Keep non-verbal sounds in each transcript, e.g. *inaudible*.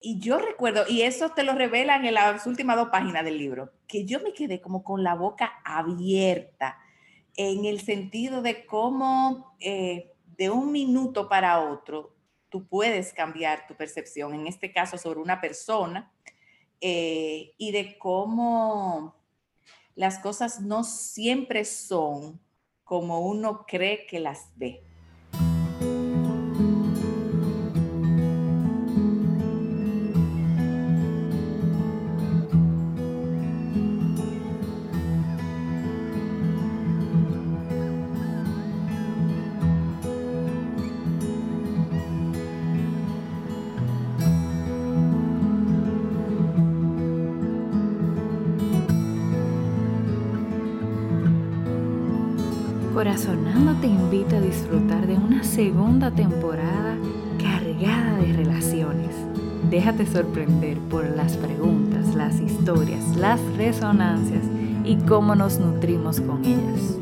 y yo recuerdo, y eso te lo revelan en las últimas dos páginas del libro, que yo me quedé como con la boca abierta en el sentido de cómo eh, de un minuto para otro tú puedes cambiar tu percepción, en este caso sobre una persona, eh, y de cómo las cosas no siempre son como uno cree que las ve. Te invita a disfrutar de una segunda temporada cargada de relaciones. Déjate sorprender por las preguntas, las historias, las resonancias y cómo nos nutrimos con ellas.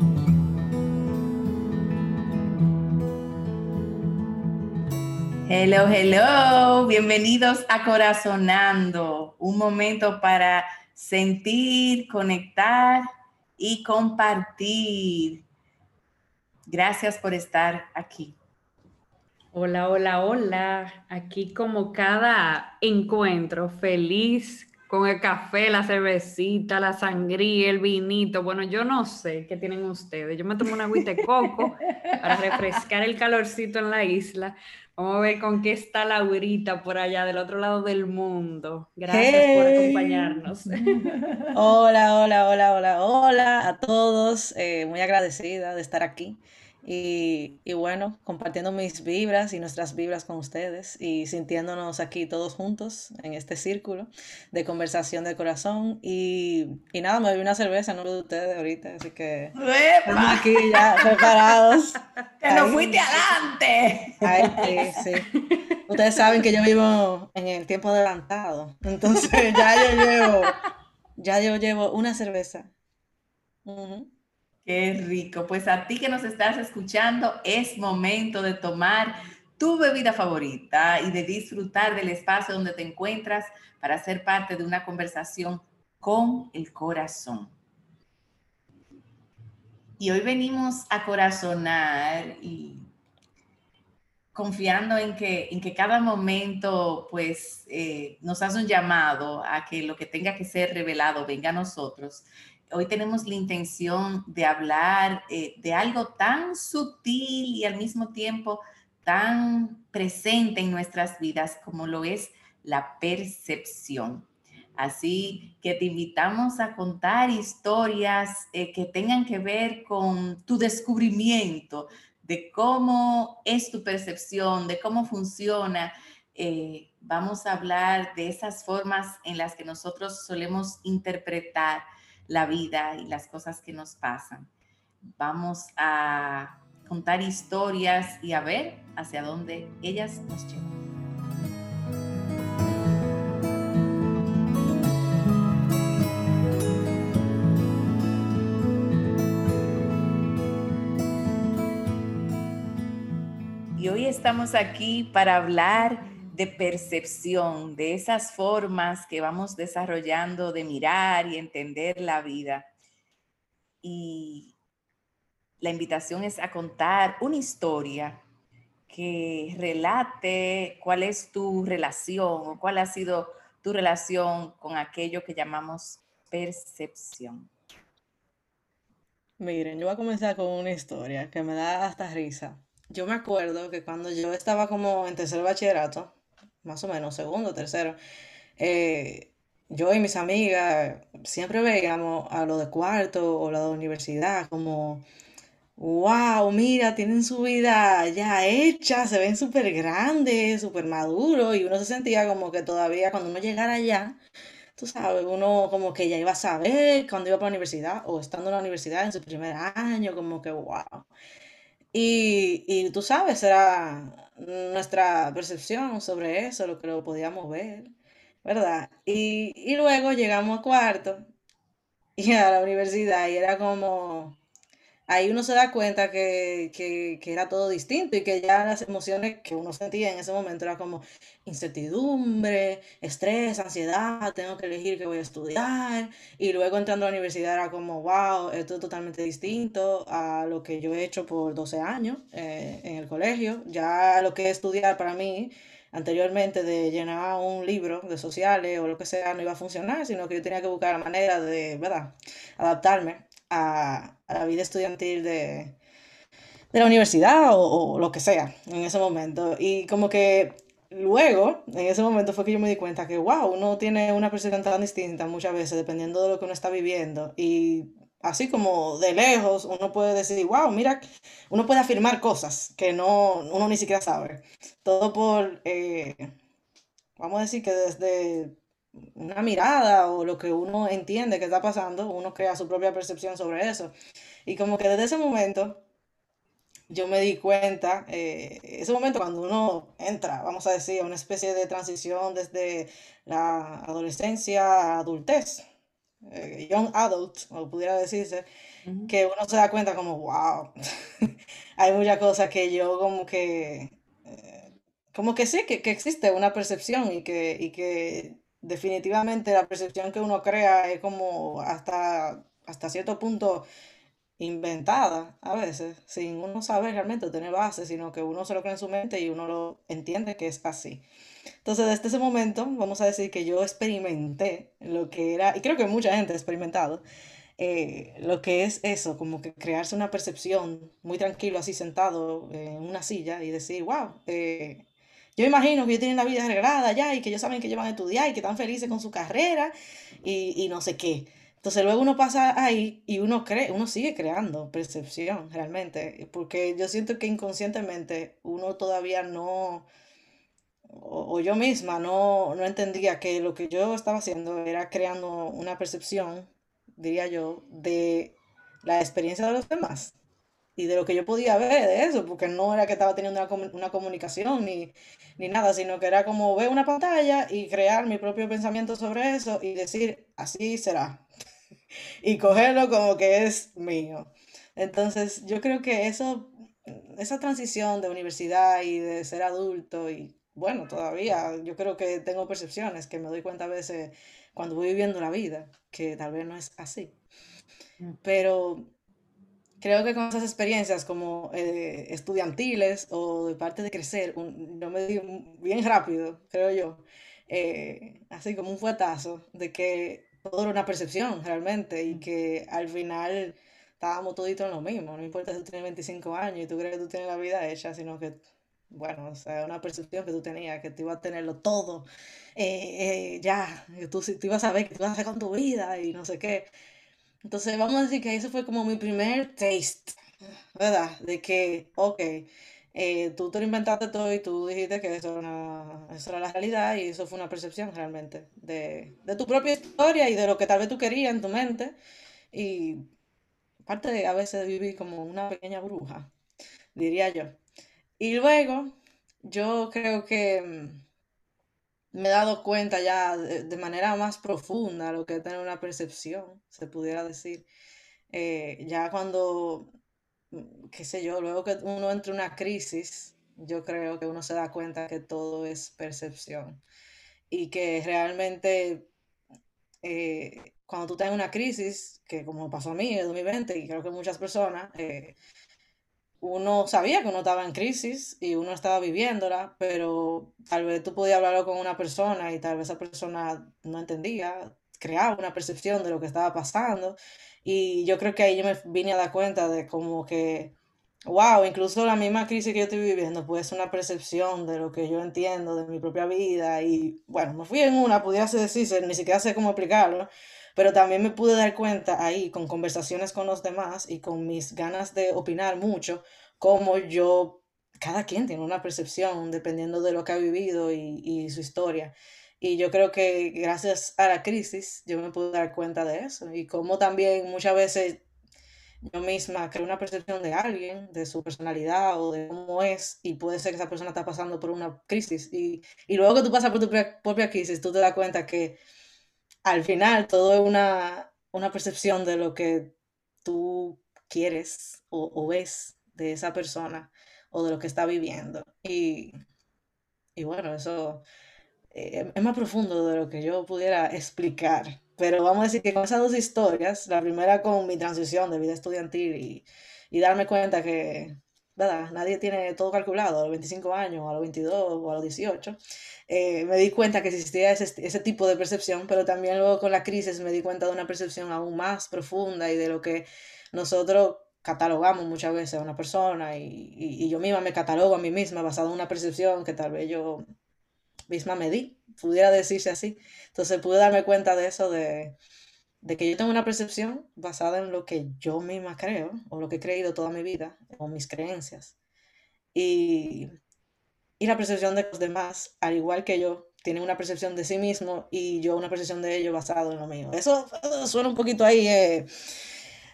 Hello, hello, bienvenidos a Corazonando, un momento para sentir, conectar y compartir. Gracias por estar aquí. Hola, hola, hola. Aquí como cada encuentro, feliz con el café, la cervecita, la sangría, el vinito. Bueno, yo no sé qué tienen ustedes. Yo me tomo una agüita de coco *laughs* para refrescar el calorcito en la isla. Vamos a ver con qué está Laurita por allá del otro lado del mundo. Gracias por acompañarnos. *laughs* Hola, hola, hola, hola, hola a todos. Eh, muy agradecida de estar aquí. Y, bueno, compartiendo mis vibras y nuestras vibras con ustedes y sintiéndonos aquí todos juntos en este círculo de conversación del corazón. Y, nada, me doy una cerveza, no lo de ustedes ahorita, así que estamos aquí ya preparados. *laughs* ¡Te lo fuiste adelante! Ay, sí, sí. Ustedes saben que yo vivo en el tiempo adelantado, entonces ya yo llevo, ya yo llevo una cerveza. Qué rico. Pues a ti que nos estás escuchando, es momento de tomar tu bebida favorita y de disfrutar del espacio donde te encuentras para ser parte de una conversación con el corazón. Y hoy venimos a corazonar y confiando en que, en que cada momento pues eh, nos hace un llamado a que lo que tenga que ser revelado venga a nosotros hoy tenemos la intención de hablar eh, de algo tan sutil y al mismo tiempo tan presente en nuestras vidas como lo es la percepción. Así que te invitamos a contar historias eh, que tengan que ver con tu descubrimiento de cómo es tu percepción, de cómo funciona. Eh, vamos a hablar de esas formas en las que nosotros solemos interpretar la vida y las cosas que nos pasan. Vamos a contar historias y a ver hacia dónde ellas nos llevan. Y hoy estamos aquí para hablar de percepción, de esas formas que vamos desarrollando de mirar y entender la vida. Y la invitación es a contar una historia que relate cuál es tu relación o cuál ha sido tu relación con aquello que llamamos percepción. Miren, yo voy a comenzar con una historia que me da hasta risa. Yo me acuerdo que cuando yo estaba como en tercer bachillerato, más o menos, segundo, tercero, eh, yo y mis amigas siempre veíamos a lo de cuarto o lo de universidad como, wow, mira, tienen su vida ya hecha, se ven súper grandes, súper maduros y uno se sentía como que todavía cuando uno llegara allá, tú sabes, uno como que ya iba a saber cuando iba para la universidad o estando en la universidad en su primer año, como que wow. Y, y tú sabes, era nuestra percepción sobre eso, lo que lo podíamos ver, ¿verdad? Y, y luego llegamos a cuarto y a la universidad y era como, ahí uno se da cuenta que, que, era todo distinto y que ya las emociones que uno sentía en ese momento era como incertidumbre, estrés, ansiedad, tengo que elegir qué voy a estudiar. Y luego entrando a la universidad era como, wow, esto es totalmente distinto a lo que yo he hecho por 12 años eh, en el colegio. Ya lo que es estudiar para mí anteriormente de llenar un libro de sociales o lo que sea no iba a funcionar, sino que yo tenía que buscar la manera de, ¿verdad?, adaptarme a, la vida estudiantil de, de la universidad o, lo que sea en ese momento. Y como que luego, en ese momento fue que yo me di cuenta que, wow, uno tiene una percepción tan distinta muchas veces dependiendo de lo que uno está viviendo. Y así como de lejos, uno puede decir, wow, mira, uno puede afirmar cosas que no, uno ni siquiera sabe. Todo por, eh, vamos a decir que desde una mirada o lo que uno entiende que está pasando, uno crea su propia percepción sobre eso. Y como que desde ese momento yo me di cuenta, eh, ese momento cuando uno entra, vamos a decir, a una especie de transición desde la adolescencia a adultez, eh, young adult, o pudiera decirse, que uno se da cuenta como, wow, *laughs* hay muchas cosas que yo como que, eh, como que sé que, que, existe una percepción y que, y que definitivamente la percepción que uno crea es como hasta, hasta cierto punto inventada a veces, sin uno saber realmente tener base, sino que uno se lo cree en su mente y uno lo entiende que es así. Entonces, desde ese momento, vamos a decir que yo experimenté lo que era, y creo que mucha gente ha experimentado, eh, lo que es eso, como que crearse una percepción muy tranquilo, así sentado en una silla y decir, wow, eh, yo imagino que ellos tienen la vida arreglada ya y que ellos saben que ellos van a estudiar y que están felices con su carrera y, y no sé qué. Entonces luego uno pasa ahí y uno cree, uno sigue creando percepción realmente, porque yo siento que inconscientemente uno todavía no, o, yo misma no, no entendía que lo que yo estaba haciendo era creando una percepción, diría yo, de la experiencia de los demás y de lo que yo podía ver de eso, porque no era que estaba teniendo una, comunicación ni, ni, nada, sino que era como ver una pantalla y crear mi propio pensamiento sobre eso y decir, así será, *laughs* y cogerlo como que es mío. Entonces, yo creo que eso, esa transición de universidad y de ser adulto y bueno, todavía yo creo que tengo percepciones que me doy cuenta a veces cuando voy viviendo la vida, que tal vez no es así. Mm. Pero creo que con esas experiencias como eh, estudiantiles o de parte de crecer, yo me di bien rápido, creo yo, eh, así como un fuetazo de que todo era una percepción realmente y que al final estábamos toditos en lo mismo, no importa si tú tienes 25 años y tú crees que tú tienes la vida hecha, sino que, bueno, o sea, una percepción que tú tenías, que tú ibas a tenerlo todo, eh, ya, que tú, tú ibas a ver que tú ibas a hacer con tu vida y no sé qué. Entonces vamos a decir que eso fue como mi primer taste, ¿verdad? De que, ok, eh, tú te lo inventaste todo y tú dijiste que eso era, la realidad y eso fue una percepción realmente de, de, tu propia historia y de lo que tal vez tú querías en tu mente. Y parte de a veces vivir como una pequeña bruja, diría yo. Y luego, yo creo que mm, me he dado cuenta ya de, manera más profunda lo que es tener una percepción, se pudiera decir. Eh, ya cuando, mm, qué sé yo, luego que uno entra en una crisis, yo creo que uno se da cuenta que todo es percepción y que realmente eh, cuando tú tienes una crisis, que como pasó a mí en 2020 y creo que muchas personas, eh, uno sabía que uno estaba en crisis y uno estaba viviéndola, pero tal vez tú podías hablarlo con una persona y tal vez esa persona no entendía, creaba una percepción de lo que estaba pasando. Y yo creo que ahí yo me vine a dar cuenta de como que, wow, incluso la misma crisis que yo estoy viviendo puede ser una percepción de lo que yo entiendo de mi propia vida. Y bueno, me fui en una, pudiera decirse, ni siquiera sé cómo explicarlo pero también me pude dar cuenta ahí con conversaciones con los demás y con mis ganas de opinar mucho, como yo, cada quien tiene una percepción dependiendo de lo que ha vivido y, su historia. Y yo creo que gracias a la crisis yo me pude dar cuenta de eso y como también muchas veces yo misma creo una percepción de alguien, de su personalidad o de cómo es, y puede ser que esa persona está pasando por una crisis. Y, y luego que tú pasas por tu propia crisis, tú te das cuenta que al final todo es una, una percepción de lo que tú quieres o, ves de esa persona o de lo que está viviendo. Y, y bueno, eso eh, es más profundo de lo que yo pudiera explicar. Pero vamos a decir que con esas dos historias, la primera con mi transición de vida estudiantil y, y darme cuenta que, ¿verdad? Nadie tiene todo calculado a los 25 años, a los 22 o a los 18. Eh, me di cuenta que existía ese, ese, tipo de percepción, pero también luego con la crisis me di cuenta de una percepción aún más profunda y de lo que nosotros catalogamos muchas veces a una persona y, y, yo misma me catalogo a mí misma basado en una percepción que tal vez yo misma me di, pudiera decirse así. Entonces pude darme cuenta de eso, de, de que yo tengo una percepción basada en lo que yo misma creo o lo que he creído toda mi vida o mis creencias. Y, y la percepción de los demás, al igual que yo, tienen una percepción de sí mismo y yo una percepción de ellos basado en lo mío. Eso, suena un poquito ahí... Eh,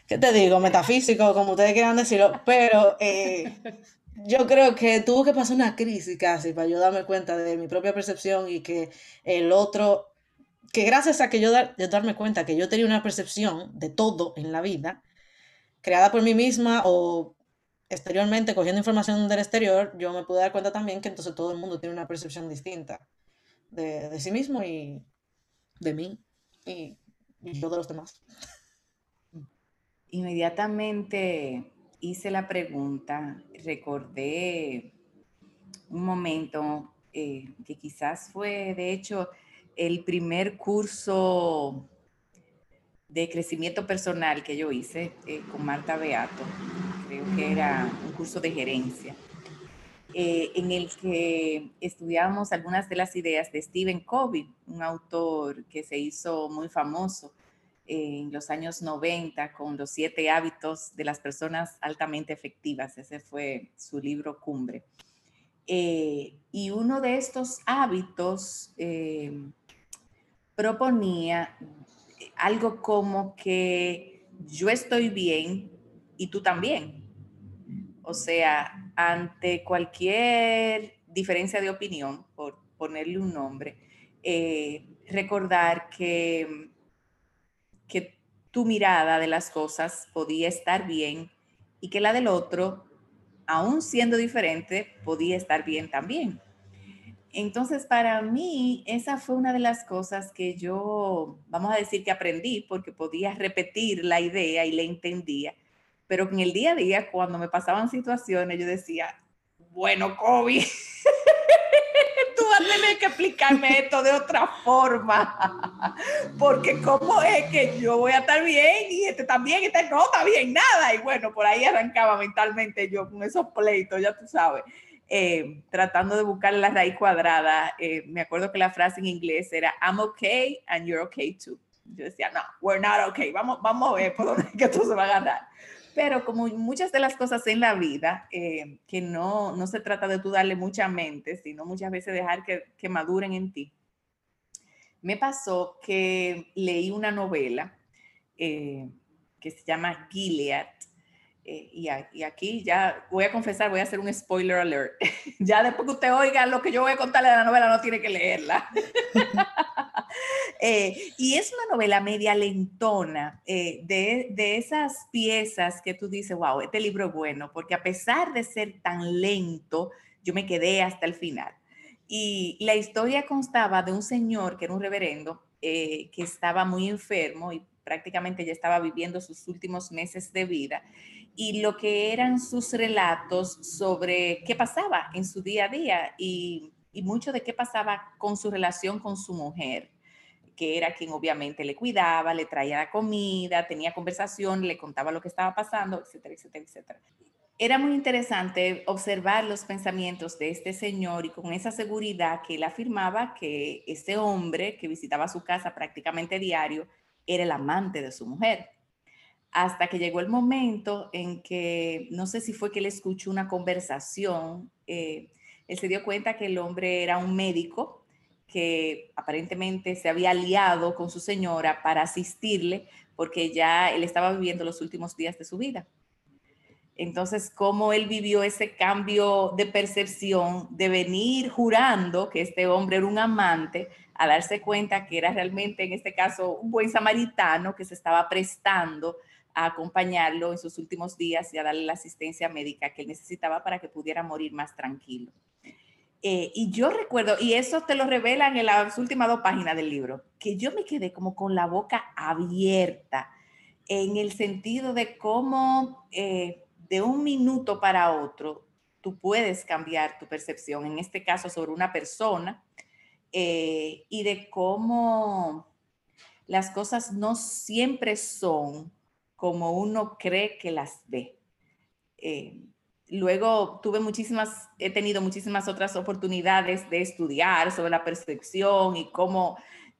¿qué te digo? Metafísico, como ustedes quieran decirlo, pero eh, *laughs* yo creo que tuvo que pasar una crisis casi para yo darme cuenta de mi propia percepción y que el otro, que gracias a que yo, darme cuenta que yo tenía una percepción de todo en la vida, creada por mí misma o exteriormente cogiendo información del exterior, yo me pude dar cuenta también que entonces todo el mundo tiene una percepción distinta de, sí mismo y de mí y, y yo de los demás. Inmediatamente hice la pregunta, recordé un momento eh, que quizás fue, de hecho, el primer curso de crecimiento personal que yo hice eh, con Marta Beato, creo que era un curso de gerencia, eh, en el que estudiábamos algunas de las ideas de Stephen Covey, un autor que se hizo muy famoso en los años 90 con los siete hábitos de las personas altamente efectivas. Ese fue su libro cumbre. Eh, y uno de estos hábitos proponía algo como que yo estoy bien y tú también. O sea, ante cualquier diferencia de opinión, por ponerle un nombre, eh, recordar que que tu mirada de las cosas podía estar bien y que la del otro, aún siendo diferente, podía estar bien también. Entonces, para mí, esa fue una de las cosas que yo, vamos a decir que aprendí, porque podía repetir la idea y la entendía, pero en el día a día, cuando me pasaban situaciones, yo decía, bueno, COVID, *laughs* vas a tener que explicarme *laughs* esto de otra forma. Porque cómo es que yo voy a estar bien y este también, este no está bien, nada. Y bueno, por ahí arrancaba mentalmente yo con esos pleitos, ya tú sabes. Eh, tratando de buscar la raíz cuadrada. Eh, me acuerdo que la frase en inglés era I'm okay and you're okay too. Yo decía, no, we're not okay. Vamos, vamos a ver por dónde que esto se va a ganar. Pero como muchas de las cosas en la vida, eh, que no, no se trata de tú darle mucha mente, sino muchas veces dejar que, que maduren en ti. Me pasó que leí una novela que se llama Gilead, eh, y, aquí ya voy a confesar, voy a hacer un spoiler alert. *laughs* ya después que usted oiga lo que yo voy a contarle de la novela, no tiene que leerla. *laughs* Eh, y es una novela media lentona, eh, de, de, esas piezas que tú dices, wow, este libro es bueno, porque a pesar de ser tan lento, yo me quedé hasta el final. Y la historia constaba de un señor que era un reverendo, que estaba muy enfermo y prácticamente ya estaba viviendo sus últimos meses de vida y lo que eran sus relatos sobre qué pasaba en su día a día y, mucho de qué pasaba con su relación con su mujer que era quien obviamente le cuidaba, le traía comida, tenía conversación, le contaba lo que estaba pasando, etcétera, etcétera, etcétera. Era muy interesante observar los pensamientos de este señor y con esa seguridad que él afirmaba que ese hombre que visitaba su casa prácticamente diario era el amante de su mujer hasta que llegó el momento en que, no sé si fue que él escuchó una conversación, eh, él se dio cuenta que el hombre era un médico que aparentemente se había aliado con su señora para asistirle porque ya él estaba viviendo los últimos días de su vida. Entonces, cómo él vivió ese cambio de percepción de venir jurando que este hombre era un amante, a darse cuenta que era realmente, en este caso, un buen samaritano que se estaba prestando a acompañarlo en sus últimos días y a darle la asistencia médica que él necesitaba para que pudiera morir más tranquilo. Eh, y yo recuerdo, y eso te lo revelan en las últimas dos páginas del libro, que yo me quedé como con la boca abierta en el sentido de cómo eh, de un minuto para otro tú puedes cambiar tu percepción, en este caso sobre una persona, eh, y de cómo las cosas no siempre son como uno cree que las ve. Eh, luego tuve muchísimas, he tenido muchísimas otras oportunidades de estudiar sobre la percepción y cómo,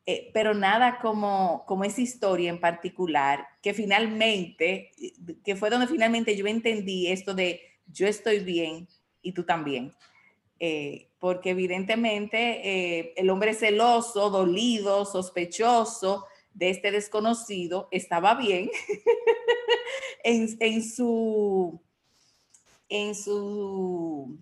eh, pero nada como, como esa historia en particular, que finalmente, que fue donde finalmente yo entendí esto de yo estoy bien y tú también. Eh, porque evidentemente el hombre celoso, dolido, sospechoso, de este desconocido estaba bien *laughs* en, su, en su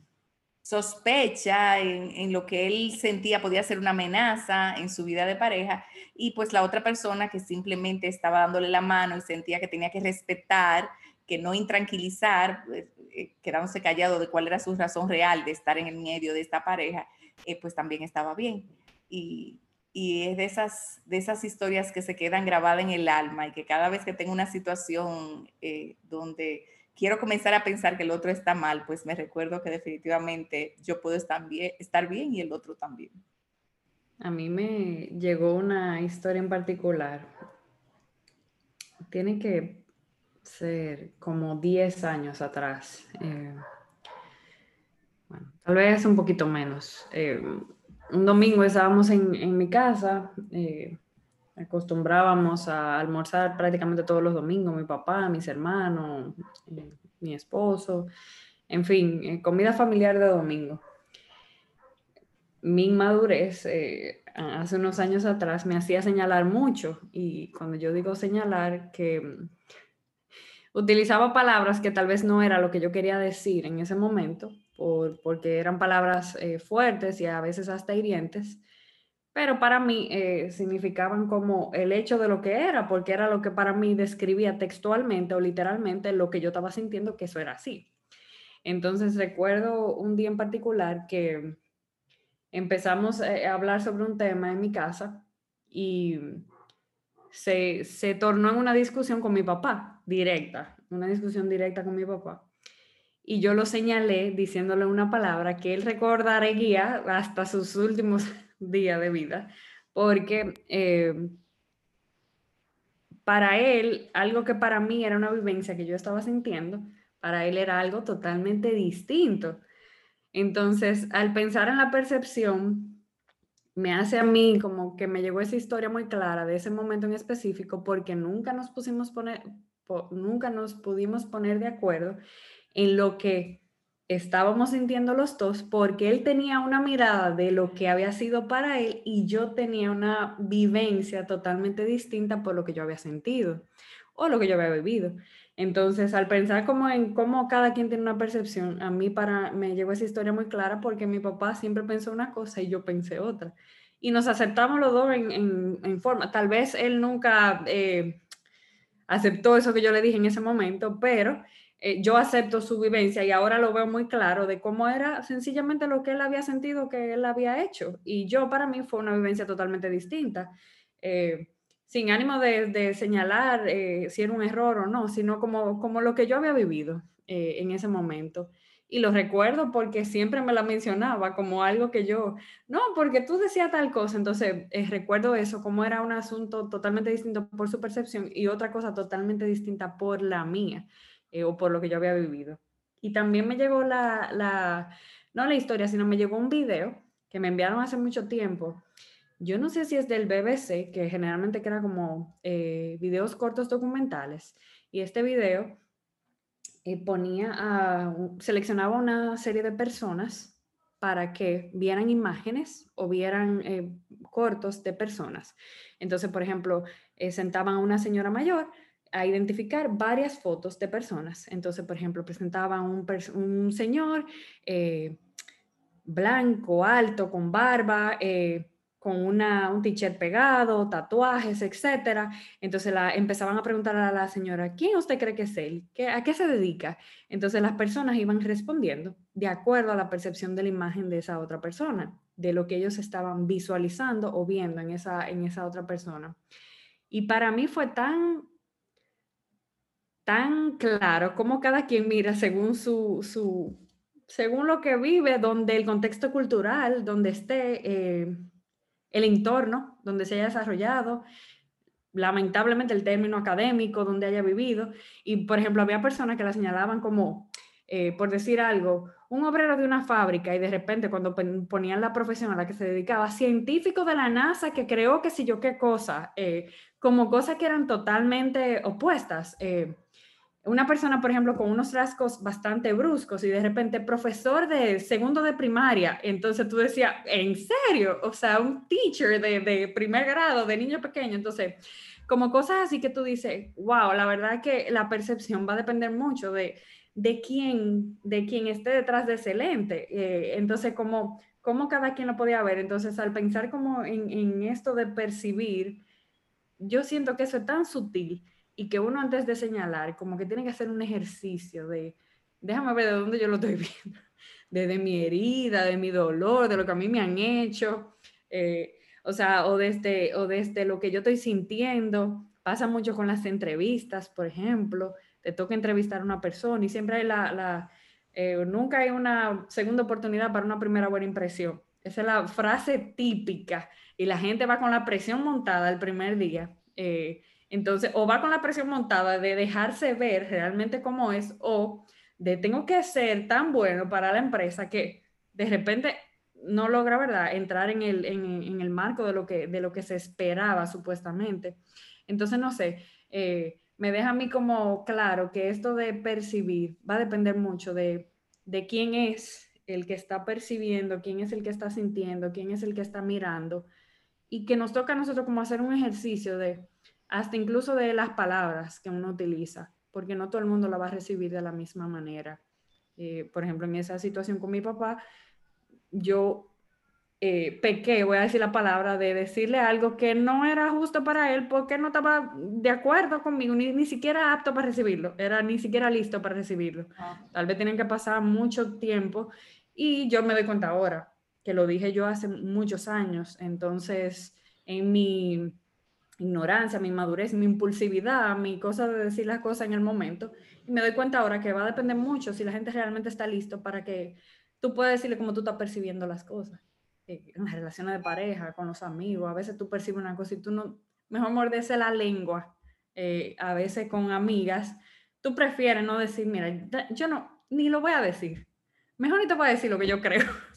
sospecha, en, lo que él sentía podía ser una amenaza en su vida de pareja, y pues la otra persona que simplemente estaba dándole la mano y sentía que tenía que respetar, que no intranquilizar, pues, eh, quedándose callado de cuál era su razón real de estar en el medio de esta pareja, eh, pues también estaba bien. Y, y es de esas, de esas historias que se quedan grabadas en el alma y que cada vez que tengo una situación eh, donde quiero comenzar a pensar que el otro está mal, pues me recuerdo que definitivamente yo puedo estar bien, estar bien y el otro también. A mí me llegó una historia en particular. Tiene que ser como 10 años atrás. Eh, bueno, tal vez un poquito menos. Eh, un domingo estábamos en, mi casa, eh, acostumbrábamos a almorzar prácticamente todos los domingos, mi papá, mis hermanos, eh, mi esposo, en fin, eh, comida familiar de domingo. Mi inmadurez hace unos años atrás me hacía señalar mucho y cuando yo digo señalar que utilizaba palabras que tal vez no era lo que yo quería decir en ese momento, porque eran palabras eh, fuertes y a veces hasta hirientes, pero para mí eh, significaban como el hecho de lo que era, porque era lo que para mí describía textualmente o literalmente lo que yo estaba sintiendo que eso era así. Entonces recuerdo un día en particular que empezamos eh, a hablar sobre un tema en mi casa y se, se tornó en una discusión con mi papá, directa, una discusión directa con mi papá y yo lo señalé diciéndole una palabra que él recordaría hasta sus últimos *laughs* días de vida, porque eh, para él, algo que para mí era una vivencia que yo estaba sintiendo, para él era algo totalmente distinto. Entonces, al pensar en la percepción, me hace a mí como que me llegó esa historia muy clara de ese momento en específico, porque nunca nos pusimos poner, nunca nos pudimos poner de acuerdo en lo que estábamos sintiendo los dos, porque él tenía una mirada de lo que había sido para él y yo tenía una vivencia totalmente distinta por lo que yo había sentido o lo que yo había vivido. Entonces, al pensar como en cómo cada quien tiene una percepción, a mí para, me llegó esa historia muy clara porque mi papá siempre pensó una cosa y yo pensé otra. Y nos aceptamos los dos en, forma. Tal vez él nunca eh, aceptó eso que yo le dije en ese momento, pero eh, yo acepto su vivencia y ahora lo veo muy claro de cómo era sencillamente lo que él había sentido que él había hecho. Y yo para mí fue una vivencia totalmente distinta, eh, sin ánimo de, señalar eh, si era un error o no, sino como, como lo que yo había vivido en ese momento. Y lo recuerdo porque siempre me la mencionaba como algo que yo, no, porque tú decías tal cosa, entonces recuerdo eso, como era un asunto totalmente distinto por su percepción y otra cosa totalmente distinta por la mía. Eh, o por lo que yo había vivido. Y también me llegó la, la, no la historia, sino me llegó un video que me enviaron hace mucho tiempo. Yo no sé si es del BBC, que generalmente era como eh, videos cortos documentales. Y este video eh, ponía seleccionaba una serie de personas para que vieran imágenes o vieran cortos de personas. Entonces, por ejemplo, sentaban a una señora mayor a identificar varias fotos de personas. Entonces, por ejemplo, presentaba un, señor eh, blanco, alto, con barba, eh, con una, un t-shirt pegado, tatuajes, etcétera. Entonces la, empezaban a preguntar a la señora, ¿quién usted cree que es él? ¿Qué, ¿A qué se dedica? Entonces las personas iban respondiendo de acuerdo a la percepción de la imagen de esa otra persona, de lo que ellos estaban visualizando o viendo en esa, en esa otra persona. Y para mí fue tan, tan claro como cada quien mira según su, su según lo que vive, donde el contexto cultural, donde esté, eh, el entorno donde se haya desarrollado, lamentablemente el término académico donde haya vivido. Y, por ejemplo, había personas que la señalaban como, eh, por decir algo, un obrero de una fábrica y de repente cuando ponían la profesión a la que se dedicaba, científico de la NASA que creó que si yo qué cosa, eh, como cosas que eran totalmente opuestas. Una persona, por ejemplo, con unos rasgos bastante bruscos y de repente profesor de segundo de primaria, entonces tú decías, ¿en serio? O sea, un teacher de, de primer grado, de niño pequeño, entonces, como cosas así que tú dices, wow, la verdad que la percepción va a depender mucho de, de quién, de quién esté detrás de ese lente. Eh, entonces, como, como cada quien lo podía ver, entonces al pensar como en, en esto de percibir, yo siento que eso es tan sutil y que uno antes de señalar, como que tiene que hacer un ejercicio de, déjame ver de dónde yo lo estoy *laughs* viendo, desde mi herida, de mi dolor, de lo que a mí me han hecho, eh, o sea, o desde, o desde lo que yo estoy sintiendo. Pasa mucho con las entrevistas, por ejemplo, te toca entrevistar a una persona y siempre hay la, la eh, nunca hay una segunda oportunidad para una primera buena impresión. Esa es la frase típica y la gente va con la presión montada el primer día. Eh, entonces, o va con la presión montada de dejarse ver realmente cómo es, o de tengo que ser tan bueno para la empresa que de repente no logra, ¿verdad?, entrar en el, en, el marco de lo, que, de lo que se esperaba supuestamente. Entonces, no sé, eh, me deja a mí como claro que esto de percibir va a depender mucho de, de quién es el que está percibiendo, quién es el que está sintiendo, quién es el que está mirando, y que nos toca a nosotros como hacer un ejercicio de hasta incluso de las palabras que uno utiliza, porque no todo el mundo la va a recibir de la misma manera. Eh, por ejemplo, en esa situación con mi papá, yo eh, pequé, voy a decir la palabra, de decirle algo que no era justo para él porque no estaba de acuerdo conmigo, ni, ni siquiera apto para recibirlo, era ni siquiera listo para recibirlo. Ah. Tal vez tienen que pasar mucho tiempo y yo me doy cuenta ahora, que lo dije yo hace muchos años, entonces en mi ignorancia, mi madurez, mi impulsividad, mi cosa de decir las cosas en el momento. Y me doy cuenta ahora que va a depender mucho si la gente realmente está listo para que tú puedas decirle cómo tú estás percibiendo las cosas. Eh, en las relaciones de pareja, con los amigos, a veces tú percibes una cosa y tú no, mejor morderse la lengua. Eh, a veces con amigas, tú prefieres no decir, mira, yo no, ni lo voy a decir. Mejor ni te voy a decir lo que yo creo. *laughs*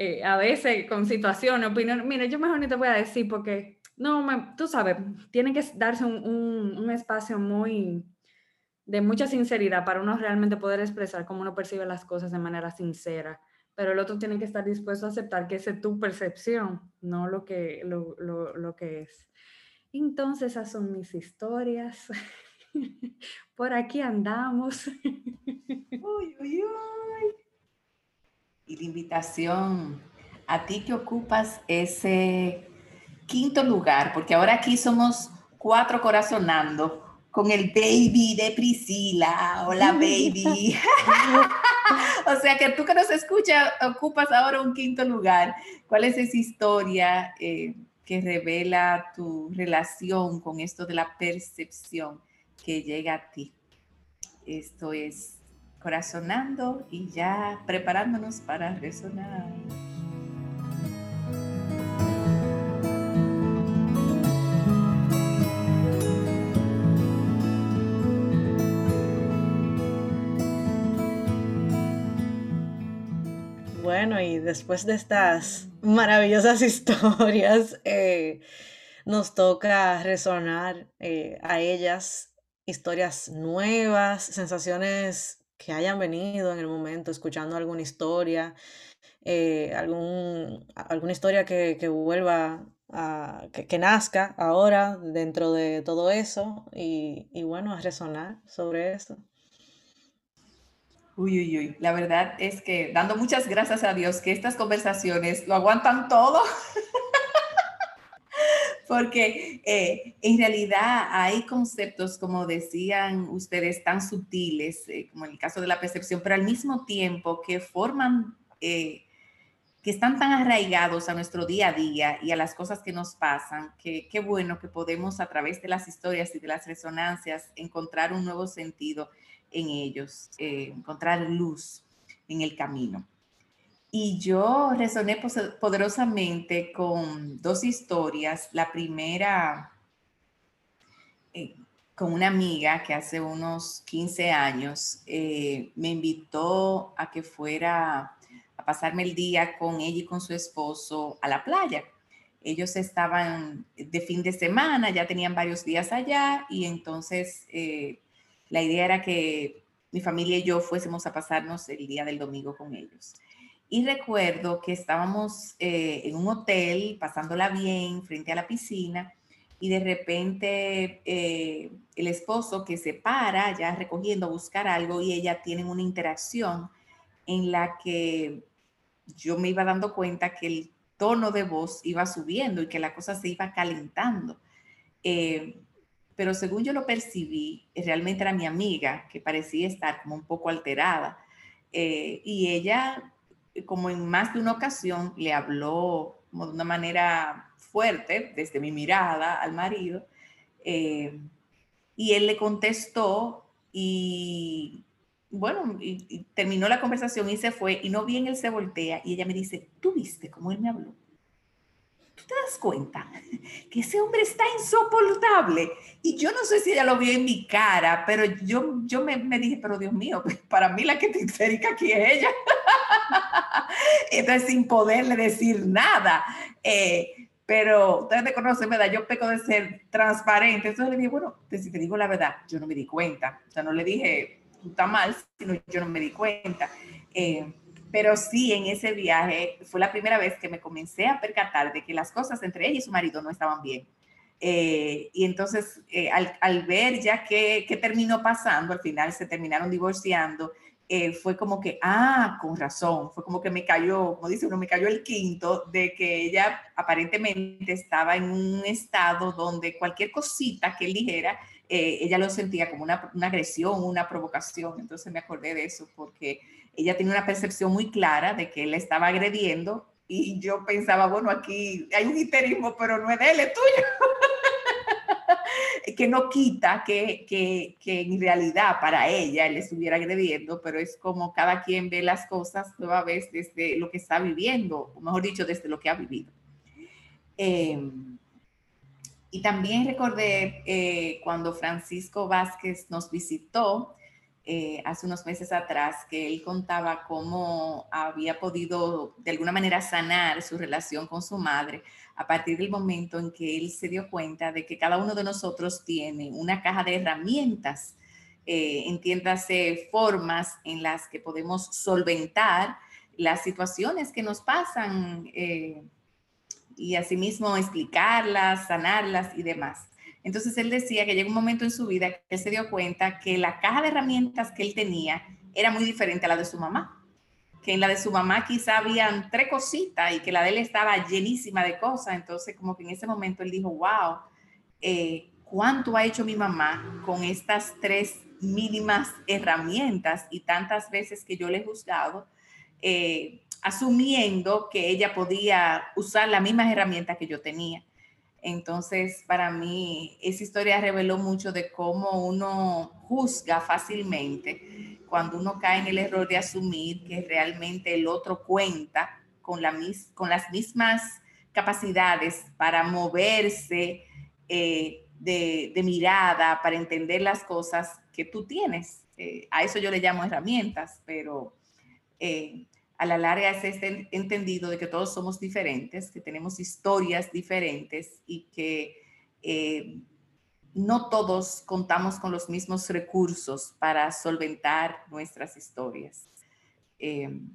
Eh, a veces con situaciones, opiniones, mira, yo mejor ni te voy a decir porque no, tú sabes, tiene que darse un, espacio muy de mucha sinceridad para uno realmente poder expresar cómo uno percibe las cosas de manera sincera. Pero el otro tiene que estar dispuesto a aceptar que es tu percepción, no lo que, lo, que es. Entonces, esas son mis historias. *laughs* Por aquí andamos. *laughs* Uy, uy, uy. Y la invitación a ti que ocupas ese quinto lugar, porque ahora aquí somos cuatro corazonando con el baby de Priscila. Hola, baby. *laughs* o sea que tú que nos escuchas ocupas ahora un quinto lugar. ¿Cuál es esa historia eh, que revela tu relación con esto de la percepción que llega a ti? Esto es corazonando y ya preparándonos para resonar. Bueno, y después de estas maravillosas *laughs* historias, eh, nos toca resonar eh, a ellas historias nuevas, sensaciones que hayan venido en el momento, escuchando alguna historia, eh, algún, alguna historia que, vuelva a, que, nazca ahora dentro de todo eso y, y bueno, a resonar sobre eso. Uy, uy, uy. La verdad es que dando muchas gracias a Dios que estas conversaciones lo aguantan todo. *laughs* porque eh, en realidad hay conceptos, como decían ustedes, tan sutiles, eh, como en el caso de la percepción, pero al mismo tiempo que forman, eh, que están tan arraigados a nuestro día a día y a las cosas que nos pasan, que qué bueno que podemos a través de las historias y de las resonancias encontrar un nuevo sentido en ellos, encontrar luz en el camino. Y yo resoné poderosamente con dos historias. La primera, eh, con una amiga que hace unos 15 años eh, me invitó a que fuera a pasarme el día con ella y con su esposo a la playa. Ellos estaban de fin de semana, ya tenían varios días allá y entonces eh, la idea era que mi familia y yo fuésemos a pasarnos el día del domingo con ellos. Y recuerdo que estábamos eh, en un hotel, pasándola bien, frente a la piscina, y de repente eh, el esposo que se para ya recogiendo a buscar algo y ella tienen una interacción en la que yo me iba dando cuenta que el tono de voz iba subiendo y que la cosa se iba calentando. Eh, pero según yo lo percibí, realmente era mi amiga que parecía estar como un poco alterada. y ella como en más de una ocasión le habló como de una manera fuerte, desde mi mirada al marido, eh, y él le contestó y bueno, terminó la conversación y se fue y no bien él se voltea y ella me dice, ¿tú viste cómo él me habló? ¿Tú te das cuenta *laughs* que ese hombre está insoportable? Y yo no sé si ella lo vio en mi cara, pero yo, yo me, me dije, pero Dios mío, *laughs* para mí la que te histérica aquí es ella. *laughs* Entonces, sin poderle decir nada. Eh, pero ustedes me conocen, ¿verdad? Yo peco de ser transparente. Entonces le dije, bueno, si te digo la verdad, yo no me di cuenta. O sea, no le dije, tú estás mal, sino yo no me di cuenta. Eh, pero sí, en ese viaje fue la primera vez que me comencé a percatar de que las cosas entre ella y su marido no estaban bien. Eh, y entonces, al, al, ver ya qué, qué terminó pasando, al final se terminaron divorciando eh, fue como que, ah, con razón, fue como que me cayó, como dice uno, me cayó el quinto de que ella aparentemente estaba en un estado donde cualquier cosita que él dijera, eh, ella lo sentía como una, una, agresión, una provocación. Entonces me acordé de eso porque ella tenía una percepción muy clara de que él estaba agrediendo y yo pensaba, bueno, aquí hay un histerismo, pero no es de él, es tuyo. *laughs* que no quita que, que, que, en realidad para ella él estuviera agrediendo, pero es como cada quien ve las cosas nueva vez desde lo que está viviendo, o mejor dicho, desde lo que ha vivido. Em, y también recordé eh, cuando Francisco Vázquez nos visitó eh, hace unos meses atrás, que él contaba cómo había podido de alguna manera sanar su relación con su madre a partir del momento en que él se dio cuenta de que cada uno de nosotros tiene una caja de herramientas, eh, entiéndase formas en las que podemos solventar las situaciones que nos pasan eh, y asimismo explicarlas, sanarlas y demás. Entonces él decía que llegó un momento en su vida que él se dio cuenta que la caja de herramientas que él tenía era muy diferente a la de su mamá que en la de su mamá quizá habían tres cositas y que la de él estaba llenísima de cosas. Entonces, como que en ese momento él dijo, wow, eh, ¿cuánto ha hecho mi mamá con estas tres mínimas herramientas y tantas veces que yo le he juzgado, eh, asumiendo que ella podía usar las mismas herramientas que yo tenía? Entonces, para mí, esa historia reveló mucho de cómo uno juzga fácilmente cuando uno cae en el error de asumir que realmente el otro cuenta con, la, con las mismas capacidades para moverse eh, de, mirada, para entender las cosas que tú tienes. Eh, a eso yo le llamo herramientas, pero eh, a la larga es este entendido de que todos somos diferentes, que tenemos historias diferentes y que no todos contamos con los mismos recursos para solventar nuestras historias. Em,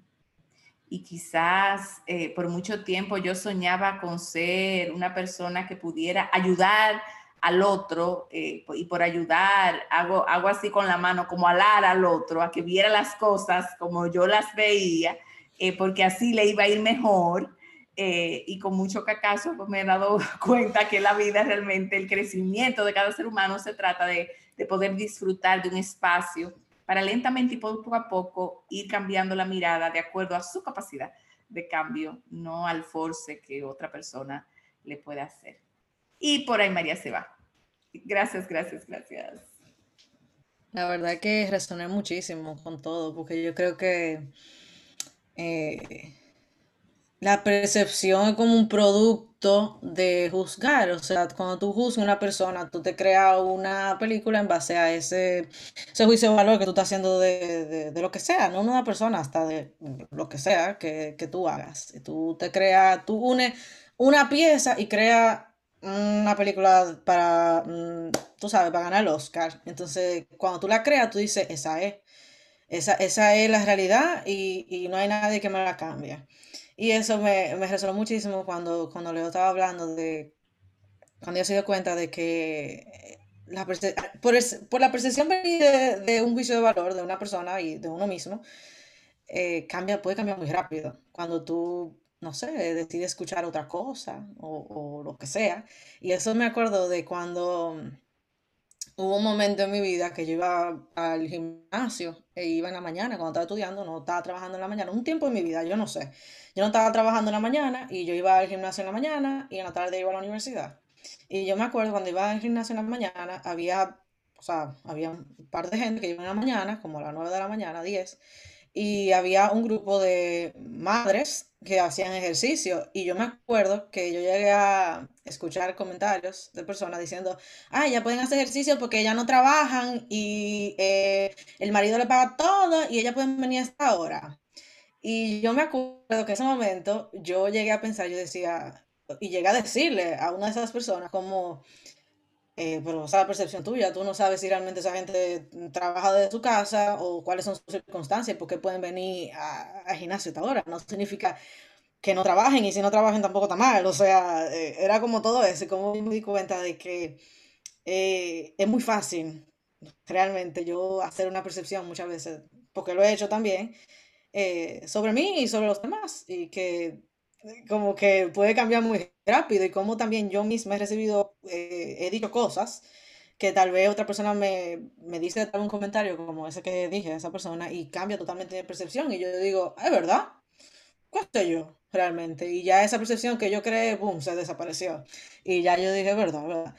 y quizás eh, por mucho tiempo yo soñaba con ser una persona que pudiera ayudar al otro eh, y por ayudar hago, hago así con la mano como alar al otro a que viera las cosas como yo las veía, eh, porque así le iba a ir mejor. eh, y con mucho cacazo pues me he dado *laughs* cuenta que la vida realmente, el crecimiento de cada ser humano se trata de, de poder disfrutar de un espacio para lentamente y poco a poco ir cambiando la mirada de acuerdo a su capacidad de cambio, no al force que otra persona le puede hacer. Y por ahí María se va. Gracias, gracias, gracias. La verdad que resoné muchísimo con todo, porque yo creo que eh, la percepción es como un producto de juzgar. O sea, cuando tú juzgas una persona, tú te creas una película en base a ese, ese juicio de valor que tú estás haciendo de, de, lo que sea, no una persona, hasta de lo que sea que, que tú hagas. Tú te creas, tú unes una pieza y creas una película para, mm, tú sabes, para ganar el Oscar. Entonces, cuando tú la creas, tú dices, esa es. Esa, esa es la realidad y, y no hay nadie que me la cambie. Y eso me, me resonó muchísimo cuando, cuando Leo estaba hablando de, cuando yo se dio cuenta de que la por, por, la percepción de, de, un juicio de valor de una persona y de uno mismo, eh, cambia, puede cambiar muy rápido. Cuando tú, no sé, decides escuchar otra cosa o, o lo que sea. Y eso me acuerdo de cuando hubo un momento en mi vida que yo iba al gimnasio e iba en la mañana cuando estaba estudiando, no estaba trabajando en la mañana, un tiempo en mi vida, yo no sé. Yo no estaba trabajando en la mañana y yo iba al gimnasio en la mañana y en la tarde iba a la universidad. Y yo me acuerdo cuando iba al gimnasio en la mañana, había, o sea, había un par de gente que iba en la mañana, como a las 9 de la mañana, 10, y había un grupo de madres que hacían ejercicio y yo me acuerdo que yo llegué a escuchar comentarios de personas diciendo, ah, ya pueden hacer ejercicio porque ya no trabajan y eh, el marido le paga todo y ellas pueden venir a esta hora. Y yo me acuerdo que en ese momento yo llegué a pensar, yo decía, y llegué a decirle a una de esas personas como, eh, pero o sea, la percepción tuya, tú no sabes si realmente esa gente trabaja desde su casa o cuáles son sus circunstancias, porque pueden venir a, gimnasio esta hora. No significa que no trabajen y si no trabajen tampoco está mal. O sea, eh, era como todo eso. Y como me di cuenta de que eh, es muy fácil realmente yo hacer una percepción muchas veces, porque lo he hecho también, sobre mí y sobre los demás. Y que como que puede cambiar muy rápido y como también yo misma he recibido, eh, he dicho cosas que tal vez otra persona me, me dice un comentario como ese que dije a esa persona y cambia totalmente de percepción y yo digo, es verdad, ¿cuál soy yo realmente? Y ya esa percepción que yo creé, boom, se desapareció. Y ya yo dije, verdad, verdad.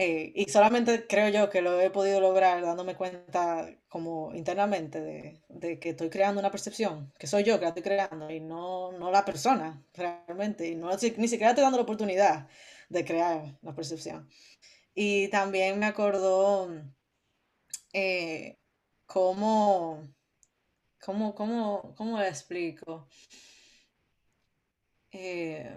Eh, y solamente creo yo que lo he podido lograr dándome cuenta como internamente de, que estoy creando una percepción, que soy yo que la estoy creando y no, no la persona realmente. Y no, ni siquiera estoy dando la oportunidad de crear la percepción. Y también me acordó eh, cómo, cómo, cómo, cómo le explico. Eh,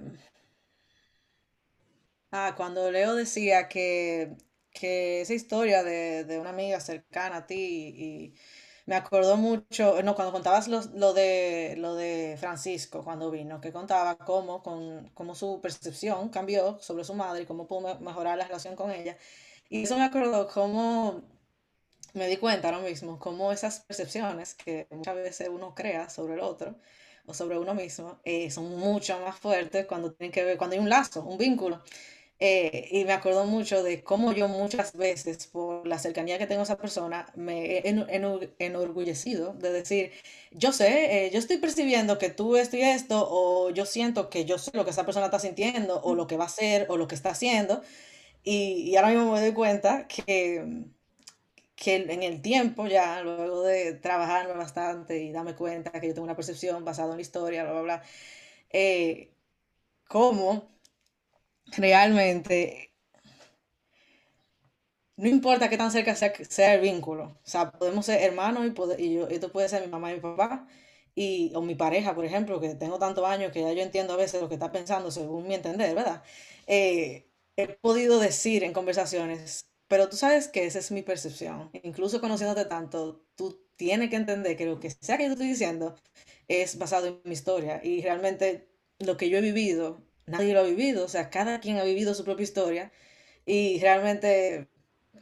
Ah, cuando Leo decía que, que esa historia de, de una amiga cercana a ti y me acordó mucho, no, cuando contabas lo, lo de, lo de Francisco cuando vino, que contaba cómo, con, cómo su percepción cambió sobre su madre y cómo pudo mejorar la relación con ella. Y eso me acordó cómo me di cuenta ahora mismo, cómo esas percepciones que muchas veces uno crea sobre el otro o sobre uno mismo eh, son mucho más fuertes cuando tienen que ver, cuando hay un lazo, un vínculo. Eh, y me acuerdo mucho de cómo yo muchas veces, por la cercanía que tengo a esa persona, me he enorgullecido de decir, yo sé, eh, yo estoy percibiendo que tú esto y esto, o yo siento que yo sé lo que esa persona está sintiendo, o lo que va a hacer, o lo que está haciendo. Y, y ahora mismo me doy cuenta que, que en el tiempo ya, luego de trabajarme bastante y darme cuenta que yo tengo una percepción basada en la historia, bla, bla, bla, eh, cómo realmente, no importa qué tan cerca sea, el vínculo, o sea, podemos ser hermanos y, y yo, esto puede ser mi mamá y mi papá, y, o mi pareja, por ejemplo, que tengo tantos años que ya yo entiendo a veces lo que está pensando según mi entender, ¿verdad? Eh, he podido decir en conversaciones, pero tú sabes que esa es mi percepción, incluso conociéndote tanto, tú tienes que entender que lo que sea que yo estoy diciendo es basado en mi historia y realmente lo que yo he vivido nadie lo ha vivido, o sea, cada quien ha vivido su propia historia y realmente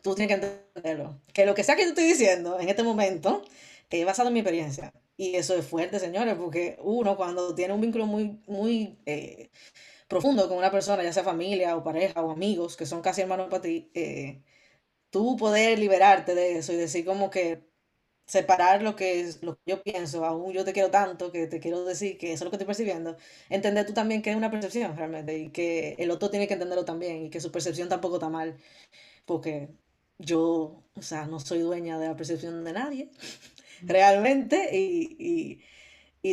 tú tienes que entenderlo. Que lo que sea que te estoy diciendo en este momento es basado en mi experiencia Y eso es fuerte, señores, porque uno cuando tiene un vínculo muy, muy eh, profundo con una persona, ya sea familia o pareja o amigos, que son casi hermanos para ti, eh, tú poder liberarte de eso y decir como que separar lo que es lo que yo pienso, aún yo te quiero tanto, que te quiero decir que eso es lo que estoy percibiendo, entender tú también que es una percepción realmente y que el otro tiene que entenderlo también y que su percepción tampoco está mal, porque yo, o sea, no soy dueña de la percepción de nadie, *laughs* realmente, y,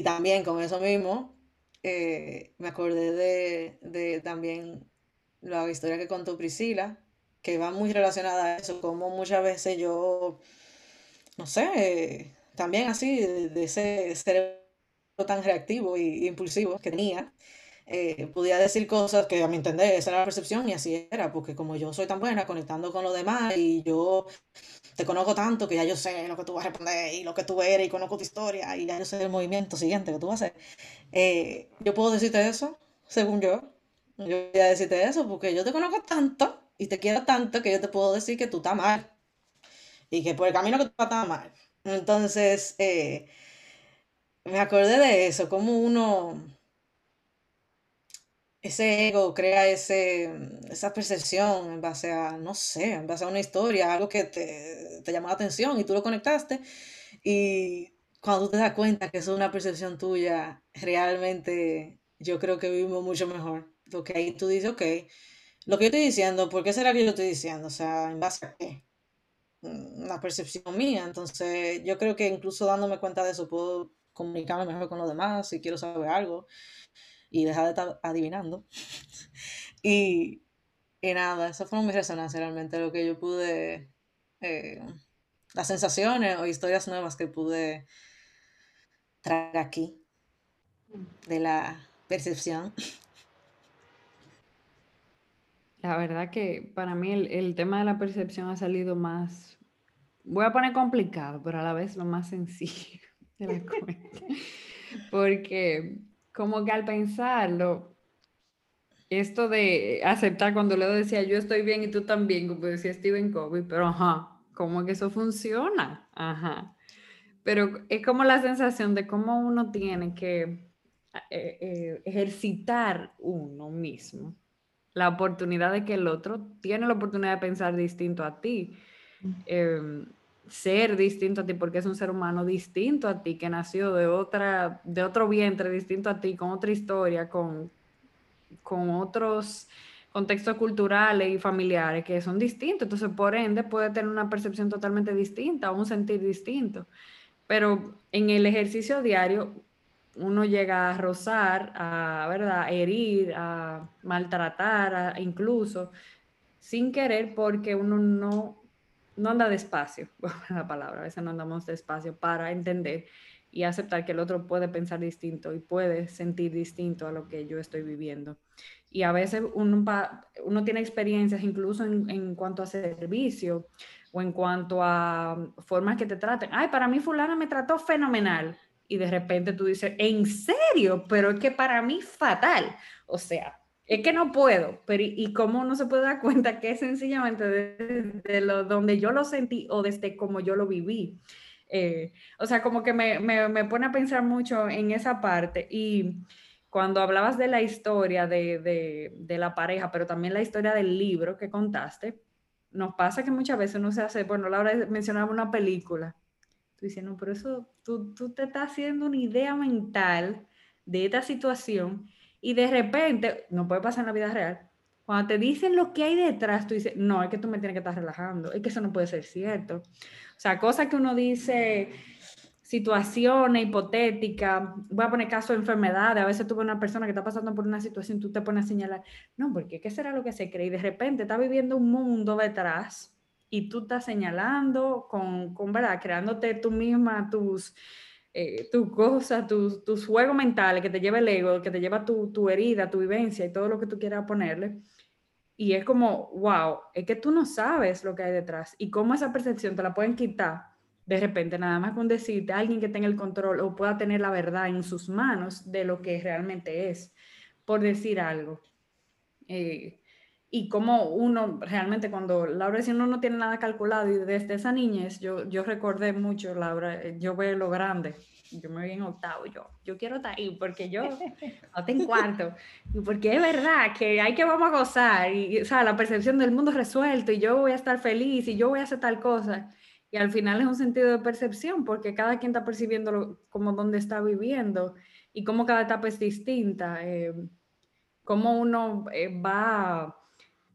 también con eso mismo, eh, me acordé de, de también la historia que contó Priscila, que va muy relacionada a eso, como muchas veces yo no sé, también así, de, ese cerebro tan reactivo e impulsivo que tenía, eh, podía decir cosas que a mi entender esa era la percepción y así era, porque como yo soy tan buena conectando con los demás y yo te conozco tanto que ya yo sé lo que tú vas a responder y lo que tú eres y conozco tu historia y ya yo sé el movimiento siguiente que tú vas a hacer, eh, yo puedo decirte eso, según yo, yo voy a decirte eso porque yo te conozco tanto y te quiero tanto que yo te puedo decir que tú estás mal y que por el camino que tú estás mal. Entonces, eh, me acordé de eso, como uno, ese ego crea ese, esa percepción en base a, no sé, en base a una historia, algo que te, te llamó la atención y tú lo conectaste. Y cuando tú te das cuenta que eso es una percepción tuya, realmente yo creo que vivimos mucho mejor. Porque ahí tú dices, ok, lo que yo estoy diciendo, ¿por qué será que yo estoy diciendo? O sea, ¿en base a qué? Una percepción mía. Entonces, yo creo que incluso dándome cuenta de eso, puedo comunicarme mejor con los demás si quiero saber algo y dejar de estar adivinando. *laughs* y, y, nada, eso fue mi resonancia realmente, lo que yo pude, eh, las sensaciones o historias nuevas que pude traer aquí de la percepción. La verdad que para mí el, el, tema de la percepción ha salido más voy a poner complicado, pero a la vez lo más sencillo *laughs* de la cuenta. *laughs* Porque como que al pensarlo, esto de aceptar cuando Leo decía yo estoy bien y tú también, como decía Stephen Covey, pero ajá, ¿cómo que eso funciona? Ajá. Pero es como la sensación de cómo uno tiene que eh, eh, ejercitar uno mismo la oportunidad de que el otro tiene la oportunidad de pensar distinto a ti ser distinto a ti porque es un ser humano distinto a ti, que nació de, otra, de otro vientre distinto a ti, con otra historia, con, con otros contextos culturales y familiares que son distintos. Entonces, por ende, puede tener una percepción totalmente distinta, un sentir distinto. Pero en el ejercicio diario, uno llega a rozar, a, ¿verdad? herir, a maltratar, incluso sin querer, porque uno no no anda despacio, *laughs* la palabra, a veces no andamos despacio para entender y aceptar que el otro puede pensar distinto y puede sentir distinto a lo que yo estoy viviendo. Y a veces uno, tiene experiencias incluso en, en, cuanto a servicio o en cuanto a formas que te traten. Ay, para mí fulana me trató fenomenal. Y de repente tú dices, ¿en serio? Pero es que para mí fatal. O sea, es que no puedo, pero ¿y cómo uno se puede dar cuenta que es sencillamente de, lo, donde yo lo sentí o desde cómo yo lo viví? Eh, o sea, como que me, me, me, pone a pensar mucho en esa parte y cuando hablabas de la historia de, de, de, la pareja, pero también la historia del libro que contaste, nos pasa que muchas veces uno se hace, bueno, Laura mencionaba una película, tú dices, no, pero eso, tú, tú te estás haciendo una idea mental de esta situación y de repente, no puede pasar en la vida real, cuando te dicen lo que hay detrás, tú dices, no, es que tú me tienes que estar relajando, es que eso no puede ser cierto. O sea, cosas que uno dice, situaciones hipotéticas, voy a poner caso de enfermedades, a veces tuve una persona que está pasando por una situación, tú te pones a señalar, no, porque ¿qué será lo que se cree? Y de repente está viviendo un mundo detrás y tú estás señalando con, con ¿verdad? Creándote tú misma tus eh, tu cosa, tus, tus juegos mentales que te lleva el ego, que te lleva tu, tu herida, tu vivencia y todo lo que tú quieras ponerle. Y es como, wow, es que tú no sabes lo que hay detrás y cómo esa percepción te la pueden quitar de repente, nada más con decirte a alguien que tenga el control o pueda tener la verdad en sus manos de lo que realmente es, por decir algo. Eh, y como uno realmente cuando Laura decía uno no tiene nada calculado y desde esa niñez yo, yo recordé mucho, Laura, eh, yo veo lo grande yo me voy en octavo, yo, yo quiero estar ahí porque yo *laughs* no tengo cuarto. Y porque es verdad que hay que vamos a gozar. Y, o sea, la percepción del mundo resuelto y yo voy a estar feliz y yo voy a hacer tal cosa. Y al final es un sentido de percepción porque cada quien está percibiendo como donde está viviendo y cómo cada etapa es distinta. Eh, cómo uno eh, va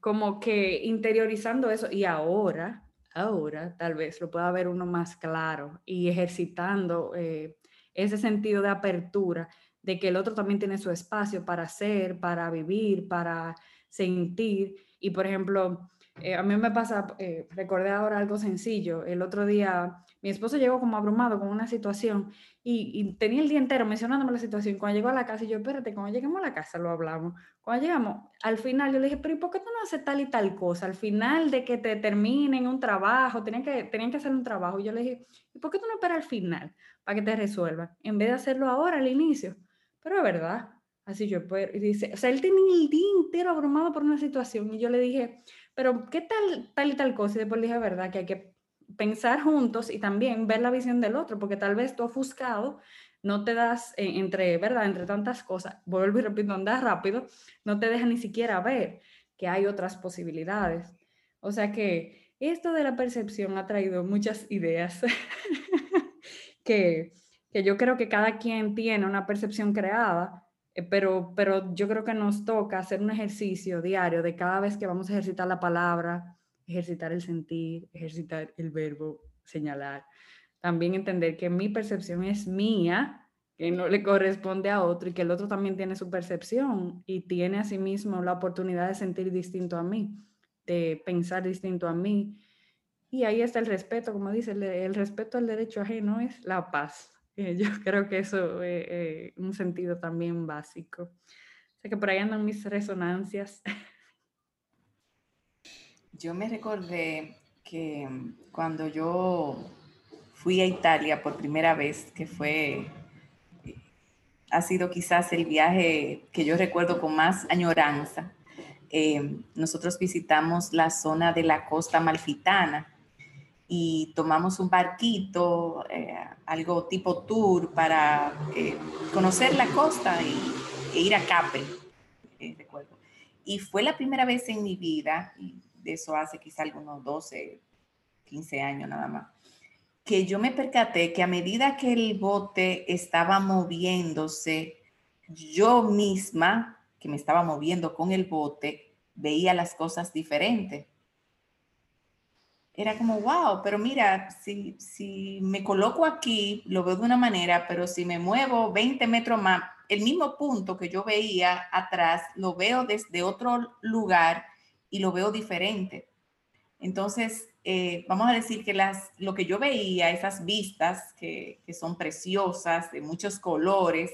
como que interiorizando eso y ahora, ahora tal vez lo pueda ver uno más claro y ejercitando eh, ese sentido de apertura, de que el otro también tiene su espacio para ser, para vivir, para sentir. Y por ejemplo, eh, a mí me pasa, eh, recordé ahora algo sencillo, el otro día mi esposo llegó como abrumado con una situación y, tenía el día entero mencionándome la situación. Cuando llegó a la casa, yo, espérate, cuando lleguemos a la casa lo hablamos. Cuando llegamos, al final yo le dije, pero ¿y por qué tú no haces tal y tal cosa? Al final de que te terminen un trabajo, tenían que, tenían que hacer un trabajo. Y yo le dije, ¿y por qué tú no esperas al final para que te resuelvan? En vez de hacerlo ahora, al inicio. Pero es verdad, así yo puedo. Y dice, o sea, él tenía el día entero abrumado por una situación. Y yo le dije, pero ¿qué tal tal y tal cosa? Y después le dije, verdad, que hay que pensar juntos y también ver la visión del otro, porque tal vez tú ofuscado no te das eh, entre, ¿verdad? Entre tantas cosas, vuelvo y repito, andar rápido, no te deja ni siquiera ver que hay otras posibilidades. O sea que esto de la percepción ha traído muchas ideas *laughs* que, que yo creo que cada quien tiene una percepción creada, eh, pero, pero yo creo que nos toca hacer un ejercicio diario de cada vez que vamos a ejercitar la palabra, ejercitar el sentir, ejercitar el verbo, señalar. También entender que mi percepción es mía, que no le corresponde a otro y que el otro también tiene su percepción y tiene a sí mismo la oportunidad de sentir distinto a mí, de pensar distinto a mí. Y ahí está el respeto, como dice, el, respeto al derecho ajeno es la paz. *laughs* Eh, yo creo que eso es eh, un sentido también básico. O sea que por ahí andan mis resonancias. *laughs* Yo me recordé que cuando yo fui a Italia por primera vez, que fue, ha sido quizás el viaje que yo recuerdo con más añoranza, eh, nosotros visitamos la zona de la costa malfitana y tomamos un barquito, eh, algo tipo tour para eh, conocer la costa y, e ir a Capri. Y fue la primera vez en mi vida, de eso hace quizá algunos 12, 15 años nada más, que yo me percaté que a medida que el bote estaba moviéndose, yo misma, que me estaba moviendo con el bote, veía las cosas diferentes. Era como, wow, pero mira, si, si me coloco aquí, lo veo de una manera, pero si me muevo 20 metros más, el mismo punto que yo veía atrás, lo veo desde otro lugar y lo veo diferente. Entonces, eh, vamos a decir que las, lo que yo veía, esas vistas que, que son preciosas, de muchos colores,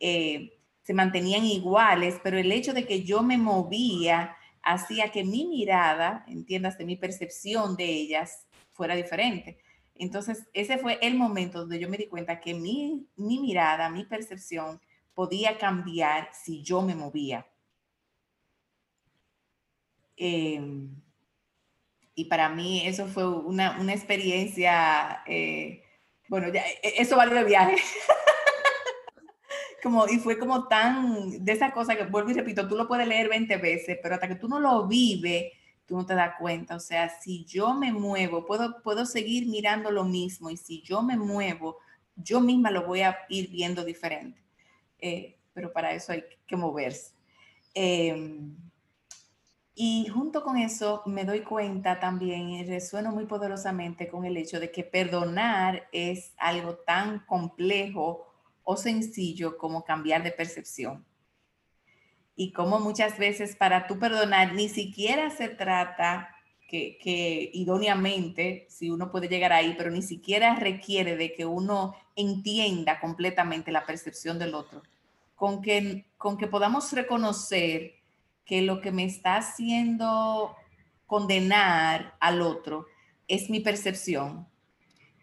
eh, se mantenían iguales, pero el hecho de que yo me movía hacía que mi mirada, entiendas, de mi percepción de ellas fuera diferente. Entonces, ese fue el momento donde yo me di cuenta que mi, mi mirada, mi percepción podía cambiar si yo me movía. Em, y para mí eso fue una, una experiencia, eh, bueno, ya, e, eso valió el viaje. *laughs* como, y fue como tan, de esa cosa que vuelvo y repito, tú lo puedes leer 20 veces, pero hasta que tú no lo vives, tú no te das cuenta. O sea, si yo me muevo, puedo, puedo seguir mirando lo mismo y si yo me muevo, yo misma lo voy a ir viendo diferente. Eh, pero para eso hay que moverse. Eh, y junto con eso me doy cuenta también y resueno muy poderosamente con el hecho de que perdonar es algo tan complejo o sencillo como cambiar de percepción. Y como muchas veces para tú perdonar ni siquiera se trata que, que idóneamente, si uno puede llegar ahí, pero ni siquiera requiere de que uno entienda completamente la percepción del otro. Con que, con que podamos reconocer que lo que me está haciendo condenar al otro es mi percepción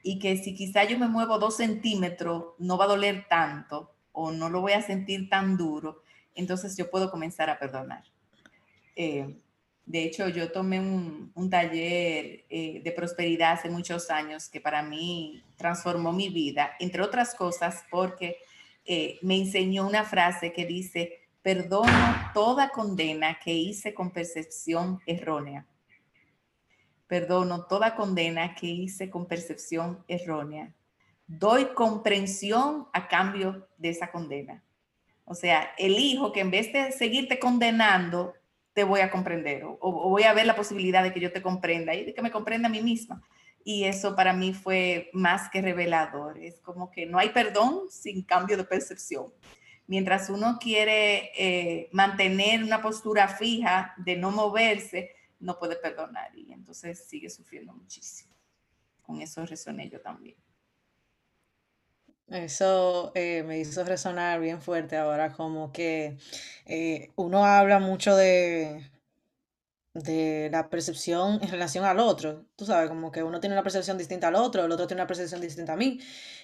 y que si quizá yo me muevo dos centímetros no va a doler tanto o no lo voy a sentir tan duro, entonces yo puedo comenzar a perdonar. Eh, De hecho, yo tomé un, taller eh, de prosperidad hace muchos años que para mí transformó mi vida, entre otras cosas porque eh, me enseñó una frase que dice, perdono toda condena que hice con percepción errónea. Perdono toda condena que hice con percepción errónea. Doy comprensión a cambio de esa condena. O sea, elijo que en vez de seguirte condenando, te voy a comprender o, voy a ver la posibilidad de que yo te comprenda y de que me comprenda a mí misma. Y eso para mí fue más que revelador. Es como que no hay perdón sin cambio de percepción. Mientras uno quiere eh, mantener una postura fija de no moverse, no puede perdonar y entonces sigue sufriendo muchísimo. Con eso resoné yo también. Eso eh, me hizo resonar bien fuerte ahora, como que eh, uno habla mucho de, de la percepción en relación al otro. Tú sabes, como que uno tiene una percepción distinta al otro, el otro tiene una percepción distinta a mí.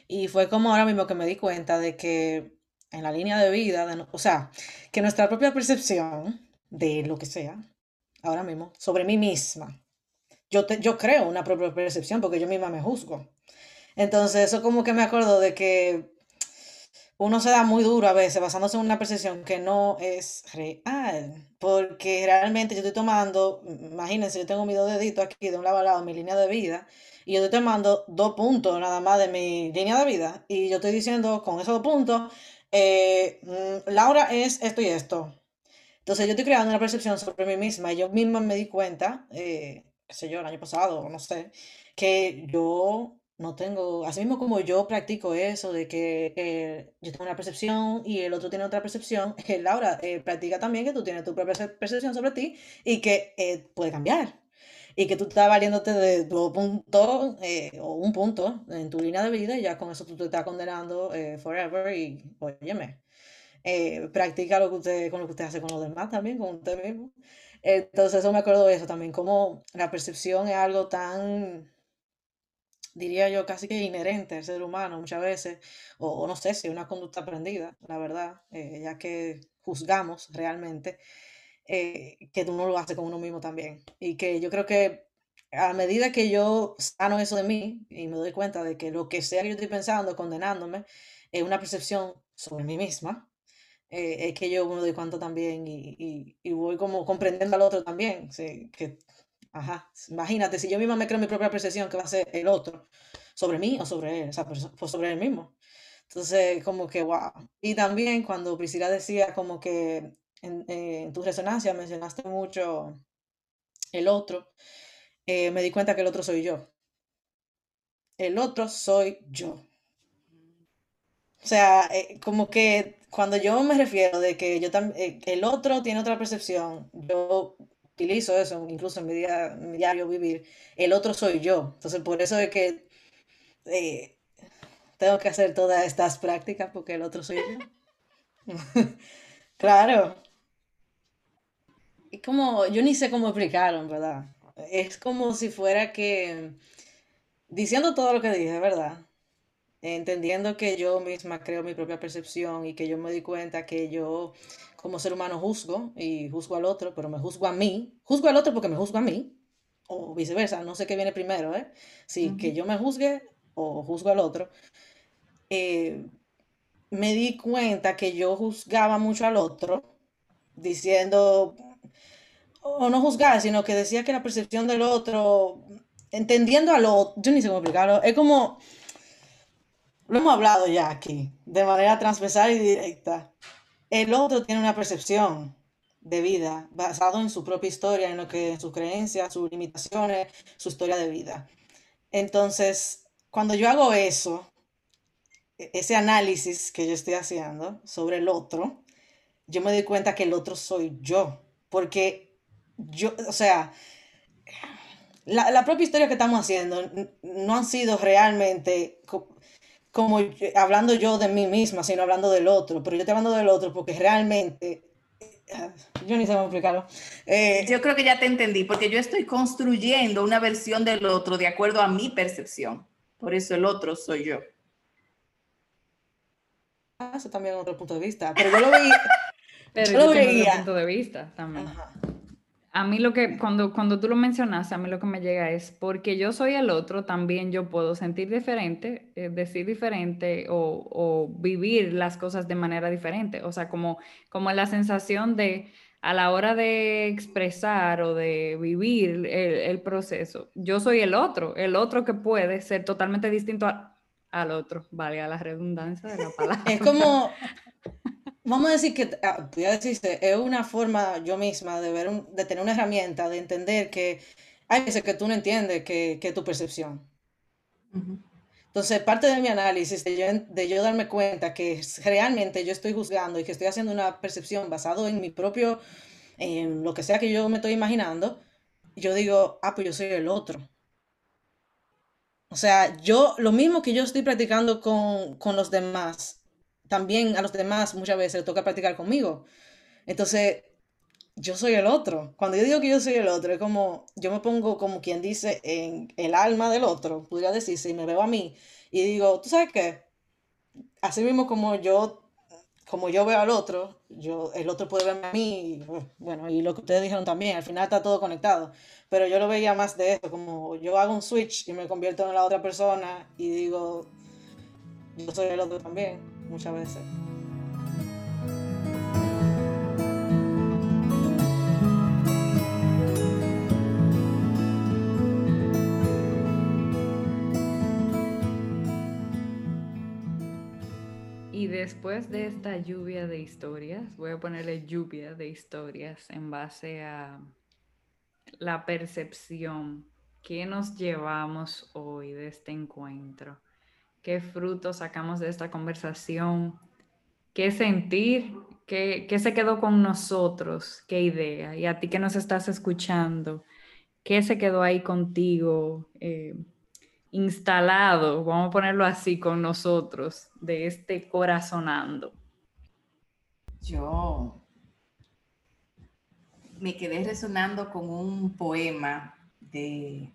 Y fue como ahora mismo que me di cuenta de que en la línea de vida, o sea, que nuestra propia percepción de lo que sea, ahora mismo, sobre mí misma, yo, te, yo creo una propia percepción porque yo misma me juzgo. Entonces, eso como que me acuerdo de que uno se da muy duro a veces basándose en una percepción que no es real, porque realmente yo estoy tomando, imagínense, yo tengo mi dos deditos aquí de un lado a lado, mi línea de vida, y yo estoy tomando dos puntos nada más de mi línea de vida, y yo estoy diciendo con esos dos puntos, eh, mm, Laura es esto y esto. Entonces yo estoy creando una percepción sobre mí misma, y yo misma me di cuenta, eh, qué sé yo, el año pasado, no sé, que yo no tengo, así mismo como yo practico eso de que yo tengo una percepción y el otro tiene otra percepción, Laura eh, practica también que tú tienes tu propia percepción sobre ti y que eh, puede cambiar. Y que tú estás valiéndote de dos puntos o un punto en tu línea de vida y ya con eso tú te estás condenando forever y óyeme, practica lo que usted, con lo que usted hace con los demás también, con usted mismo. Entonces eso me acuerdo de eso también, como la percepción es algo tan diría yo, casi que inherente al ser humano muchas veces, o, no sé si una conducta aprendida, la verdad, eh, ya que juzgamos realmente, eh, que uno lo hace con uno mismo también. Y que yo creo que a medida que yo sano eso de mí y me doy cuenta de que lo que sea que yo estoy pensando, condenándome, es una percepción sobre mí misma, eh, es que yo me doy cuenta también y, y, voy como comprendiendo al otro también, sí, que Ajá, imagínate, si yo misma me creo mi propia percepción, que va a ser el otro? ¿Sobre mí o sobre él? O sea, pues sobre él mismo. Entonces, como que, wow. Y también cuando Priscila decía como que en, en tu resonancia mencionaste mucho el otro, eh, me di cuenta que el otro soy yo. El otro soy yo. O sea, eh, como que cuando yo me refiero de que yo también, eh, el otro tiene otra percepción, yo utilizo eso incluso en mi, diario vivir, el otro soy yo. Entonces, por eso es que eh, tengo que hacer todas estas prácticas porque el otro soy yo. *laughs* claro. Y como, yo ni sé cómo explicarlo, verdad. Es como si fuera que, diciendo todo lo que dije, ¿verdad? Entendiendo que yo misma creo mi propia percepción y que yo me di cuenta que yo como ser humano juzgo y juzgo al otro, pero me juzgo a mí. Juzgo al otro porque me juzgo a mí, o viceversa, no sé qué viene primero, ¿eh? Si que yo me juzgue o juzgo al otro. Eh, me di cuenta que yo juzgaba mucho al otro, diciendo, o no juzgar, sino que decía que la percepción del otro, entendiendo a lo, yo ni sé cómo explicarlo, es como, lo hemos hablado ya aquí, de manera transversal y directa. El otro tiene una percepción de vida basado en su propia historia, en lo que en sus creencias, sus limitaciones, su historia de vida. Entonces, cuando yo hago eso, e-, ese análisis que yo estoy haciendo sobre el otro, yo me doy cuenta que el otro soy yo, porque yo, o sea, la, la propia historia que estamos haciendo no han sido realmente como hablando yo de mí misma, sino hablando del otro, pero yo estoy hablando del otro porque realmente, eh, yo ni sé cómo explicarlo. Eh, yo creo que ya te entendí, porque yo estoy construyendo una versión del otro de acuerdo a mi percepción, por eso el otro soy yo. Ah, eso también es otro punto de vista, pero yo lo veía. Pero yo lo veía. punto de vista también. a mí lo que, cuando, cuando tú lo mencionaste, a mí lo que me llega es, porque yo soy el otro, también yo puedo sentir diferente, eh, decir diferente o, o, vivir las cosas de manera diferente. O sea, como, como la sensación de, a la hora de expresar o de vivir el, el proceso, yo soy el otro, el otro que puede ser totalmente distinto al otro, valga la redundancia de la *laughs* palabra. Es como, vamos a decir que, ah, voy a decirte, es una forma yo misma de ver, de tener una herramienta, de entender que hay veces que tú no entiendes que, que tu percepción. Entonces, parte de mi análisis, de yo, de yo, darme cuenta que realmente yo estoy juzgando y que estoy haciendo una percepción basado en mi propio, en lo que sea que yo me estoy imaginando, yo digo, ah, pues yo soy el otro. O sea, yo, lo mismo que yo estoy practicando con, con los demás, también a los demás muchas veces les toca practicar conmigo. Entonces, yo soy el otro. Cuando yo digo que yo soy el otro, es como, yo me pongo como quien dice en el alma del otro, podría decirse, y me veo a mí y digo, ¿tú sabes qué? Así mismo como yo, como yo veo al otro, yo, el otro puede verme a mí, bueno, y lo que ustedes dijeron también, al final está todo conectado. Pero yo lo veía más de eso, como yo hago un switch y me convierto en la otra persona y digo, yo soy el otro también muchas veces. Y después de esta lluvia de historias, voy a ponerle lluvia de historias en base a la percepción que nos llevamos hoy de este encuentro qué frutos sacamos de esta conversación, qué sentir, qué, se quedó con nosotros, qué idea. Y a ti que nos estás escuchando, qué se quedó ahí contigo, eh, instalado, vamos a ponerlo así, con nosotros, de este corazonando. Yo me quedé resonando con un poema de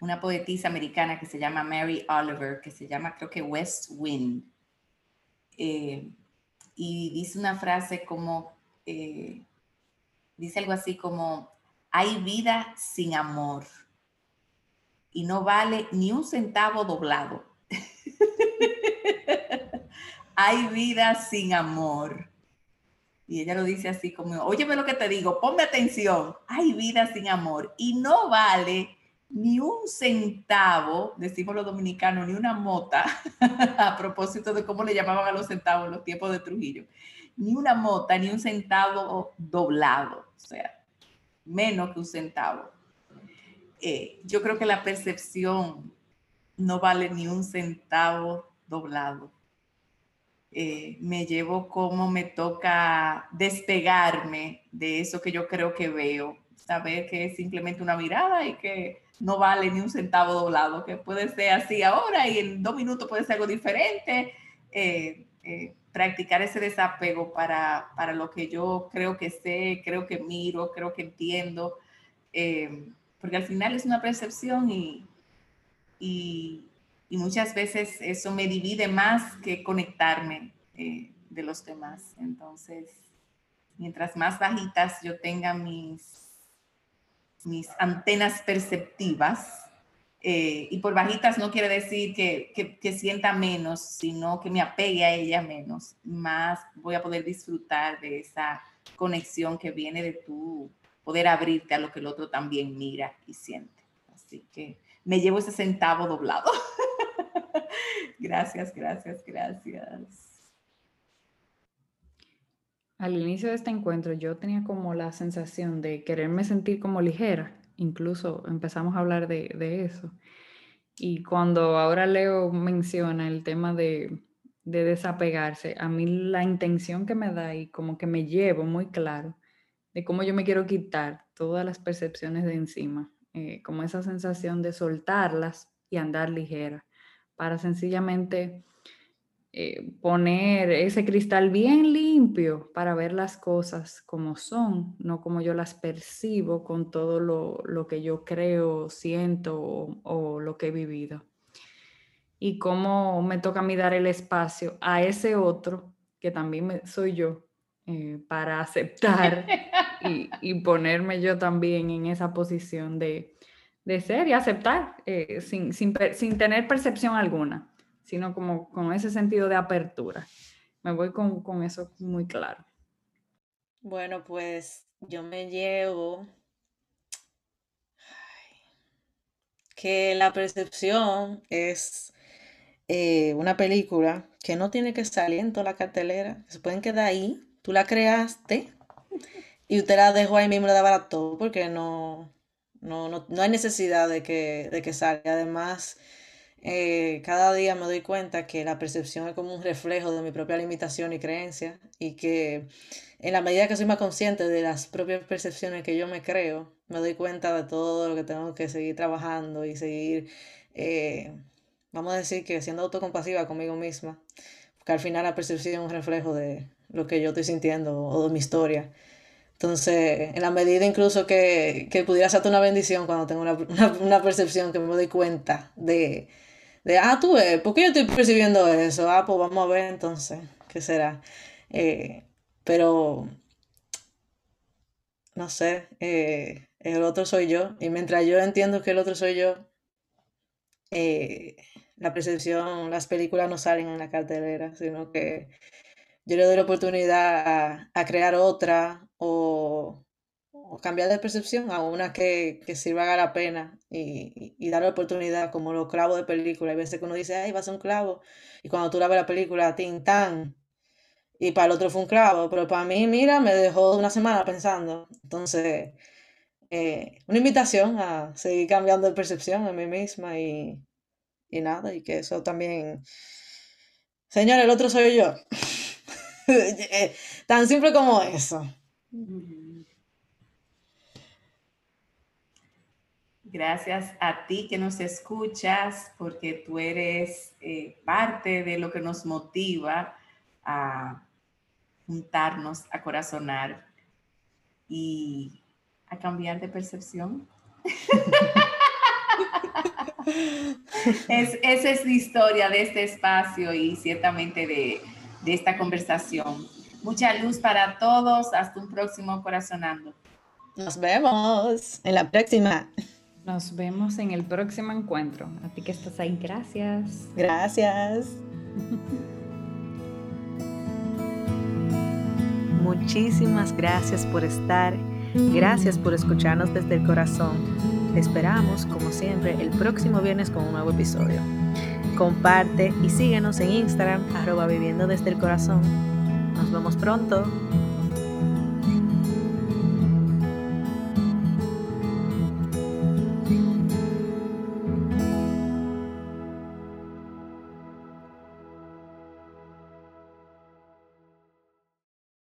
una poetisa americana que se llama Mary Oliver, que se llama creo que West Wind. Eh, y dice una frase como, eh, dice algo así como, hay vida sin amor y no vale ni un centavo doblado. *laughs* hay vida sin amor. Y ella lo dice así como, óyeme lo que te digo, ponme atención, hay vida sin amor y no vale ni un centavo, decimos los dominicanos, ni una mota, *laughs* a propósito de cómo le llamaban a los centavos en los tiempos de Trujillo, ni una mota, ni un centavo doblado, o sea, menos que un centavo. Eh, yo creo que la percepción no vale ni un centavo doblado. Eh, me llevo como me toca despegarme de eso que yo creo que veo, saber que es simplemente una mirada y que no vale ni un centavo doblado, que puede ser así ahora y en dos minutos puede ser algo diferente. Eh, eh, practicar ese desapego para, para, lo que yo creo que sé, creo que miro, creo que entiendo, eh, porque al final es una percepción y, y, y, muchas veces eso me divide más que conectarme de los demás. Entonces, mientras más bajitas yo tenga mis mis antenas perceptivas. Eh, y por bajitas no quiere decir que, que, sienta menos, sino que me apegue a ella menos. Más voy a poder disfrutar de esa conexión que viene de tu poder abrirte a lo que el otro también mira y siente. Así que me llevo ese centavo doblado. *laughs* gracias, gracias, gracias. Al inicio de este encuentro yo tenía como la sensación de quererme sentir como ligera, incluso empezamos a hablar de, eso. Y cuando ahora Leo menciona el tema de, desapegarse, a mí la intención que me da y como que me llevo muy claro de cómo yo me quiero quitar todas las percepciones de encima, eh, como esa sensación de soltarlas y andar ligera, para sencillamente eh, poner ese cristal bien limpio para ver las cosas como son, no como yo las percibo con todo lo, que yo creo, siento o, lo que he vivido. Y cómo me toca a mí dar el espacio a ese otro, que también soy yo, eh, para *laughs* aceptar y, ponerme yo también en esa posición de, ser y aceptar eh, sin, tener percepción alguna, sino como con ese sentido de apertura. Me voy con, con eso muy claro. Bueno, pues yo me llevo que la percepción es eh, una película que no tiene que salir en toda la cartelera, se pueden quedar ahí, tú la creaste y usted la dejó ahí mismo, la daba todo, porque no, no, no, no, hay necesidad de que, de que salga. Además, eh, cada día me doy cuenta que la percepción es como un reflejo de mi propia limitación y creencia y que en la medida que soy más consciente de las propias percepciones que yo me creo, me doy cuenta de todo lo que tengo que seguir trabajando y seguir, eh, vamos a decir que siendo autocompasiva conmigo misma, porque al final la percepción es un reflejo de lo que yo estoy sintiendo o de mi historia. Entonces, en la medida incluso que, que pudiera ser una bendición cuando tengo *laughs* una, una percepción que me doy cuenta de de, ah, tú ves, ¿por qué yo estoy percibiendo eso? Ah, pues vamos a ver entonces, ¿qué será? Eh, pero, no sé, eh, el otro soy yo, y mientras yo entiendo que el otro soy yo, eh, la percepción, las películas no salen en la cartelera, sino que yo le doy la oportunidad a crear otra o cambiar de percepción a una que, que sirva la pena y, y, dar la oportunidad, como los clavos de película. Hay veces que uno dice, ay, va a ser un clavo, y cuando tú la ves la película, tin, tan, y para el otro fue un clavo, pero para mí, mira, me dejó una semana pensando. Entonces, eh, una invitación a seguir cambiando de percepción a mí misma y, y nada, y que eso también... Señor, el otro soy yo. *laughs* Eh, tan simple como eso. Gracias a ti que nos escuchas, porque tú eres eh, parte de lo que nos motiva a juntarnos, a corazonar y a cambiar de percepción. *laughs* esa es la historia de este espacio y ciertamente de, de esta conversación. Mucha luz para todos. Hasta un próximo Corazonando. Nos vemos en la próxima. Nos vemos en el próximo encuentro. A ti que estás ahí, gracias. Gracias. *laughs* Muchísimas gracias por estar. Gracias por escucharnos desde el corazón. esperamos, como siempre, el próximo viernes con un nuevo episodio. Comparte y síguenos en Instagram, arroba viviendo desde el corazón. Nos vemos pronto.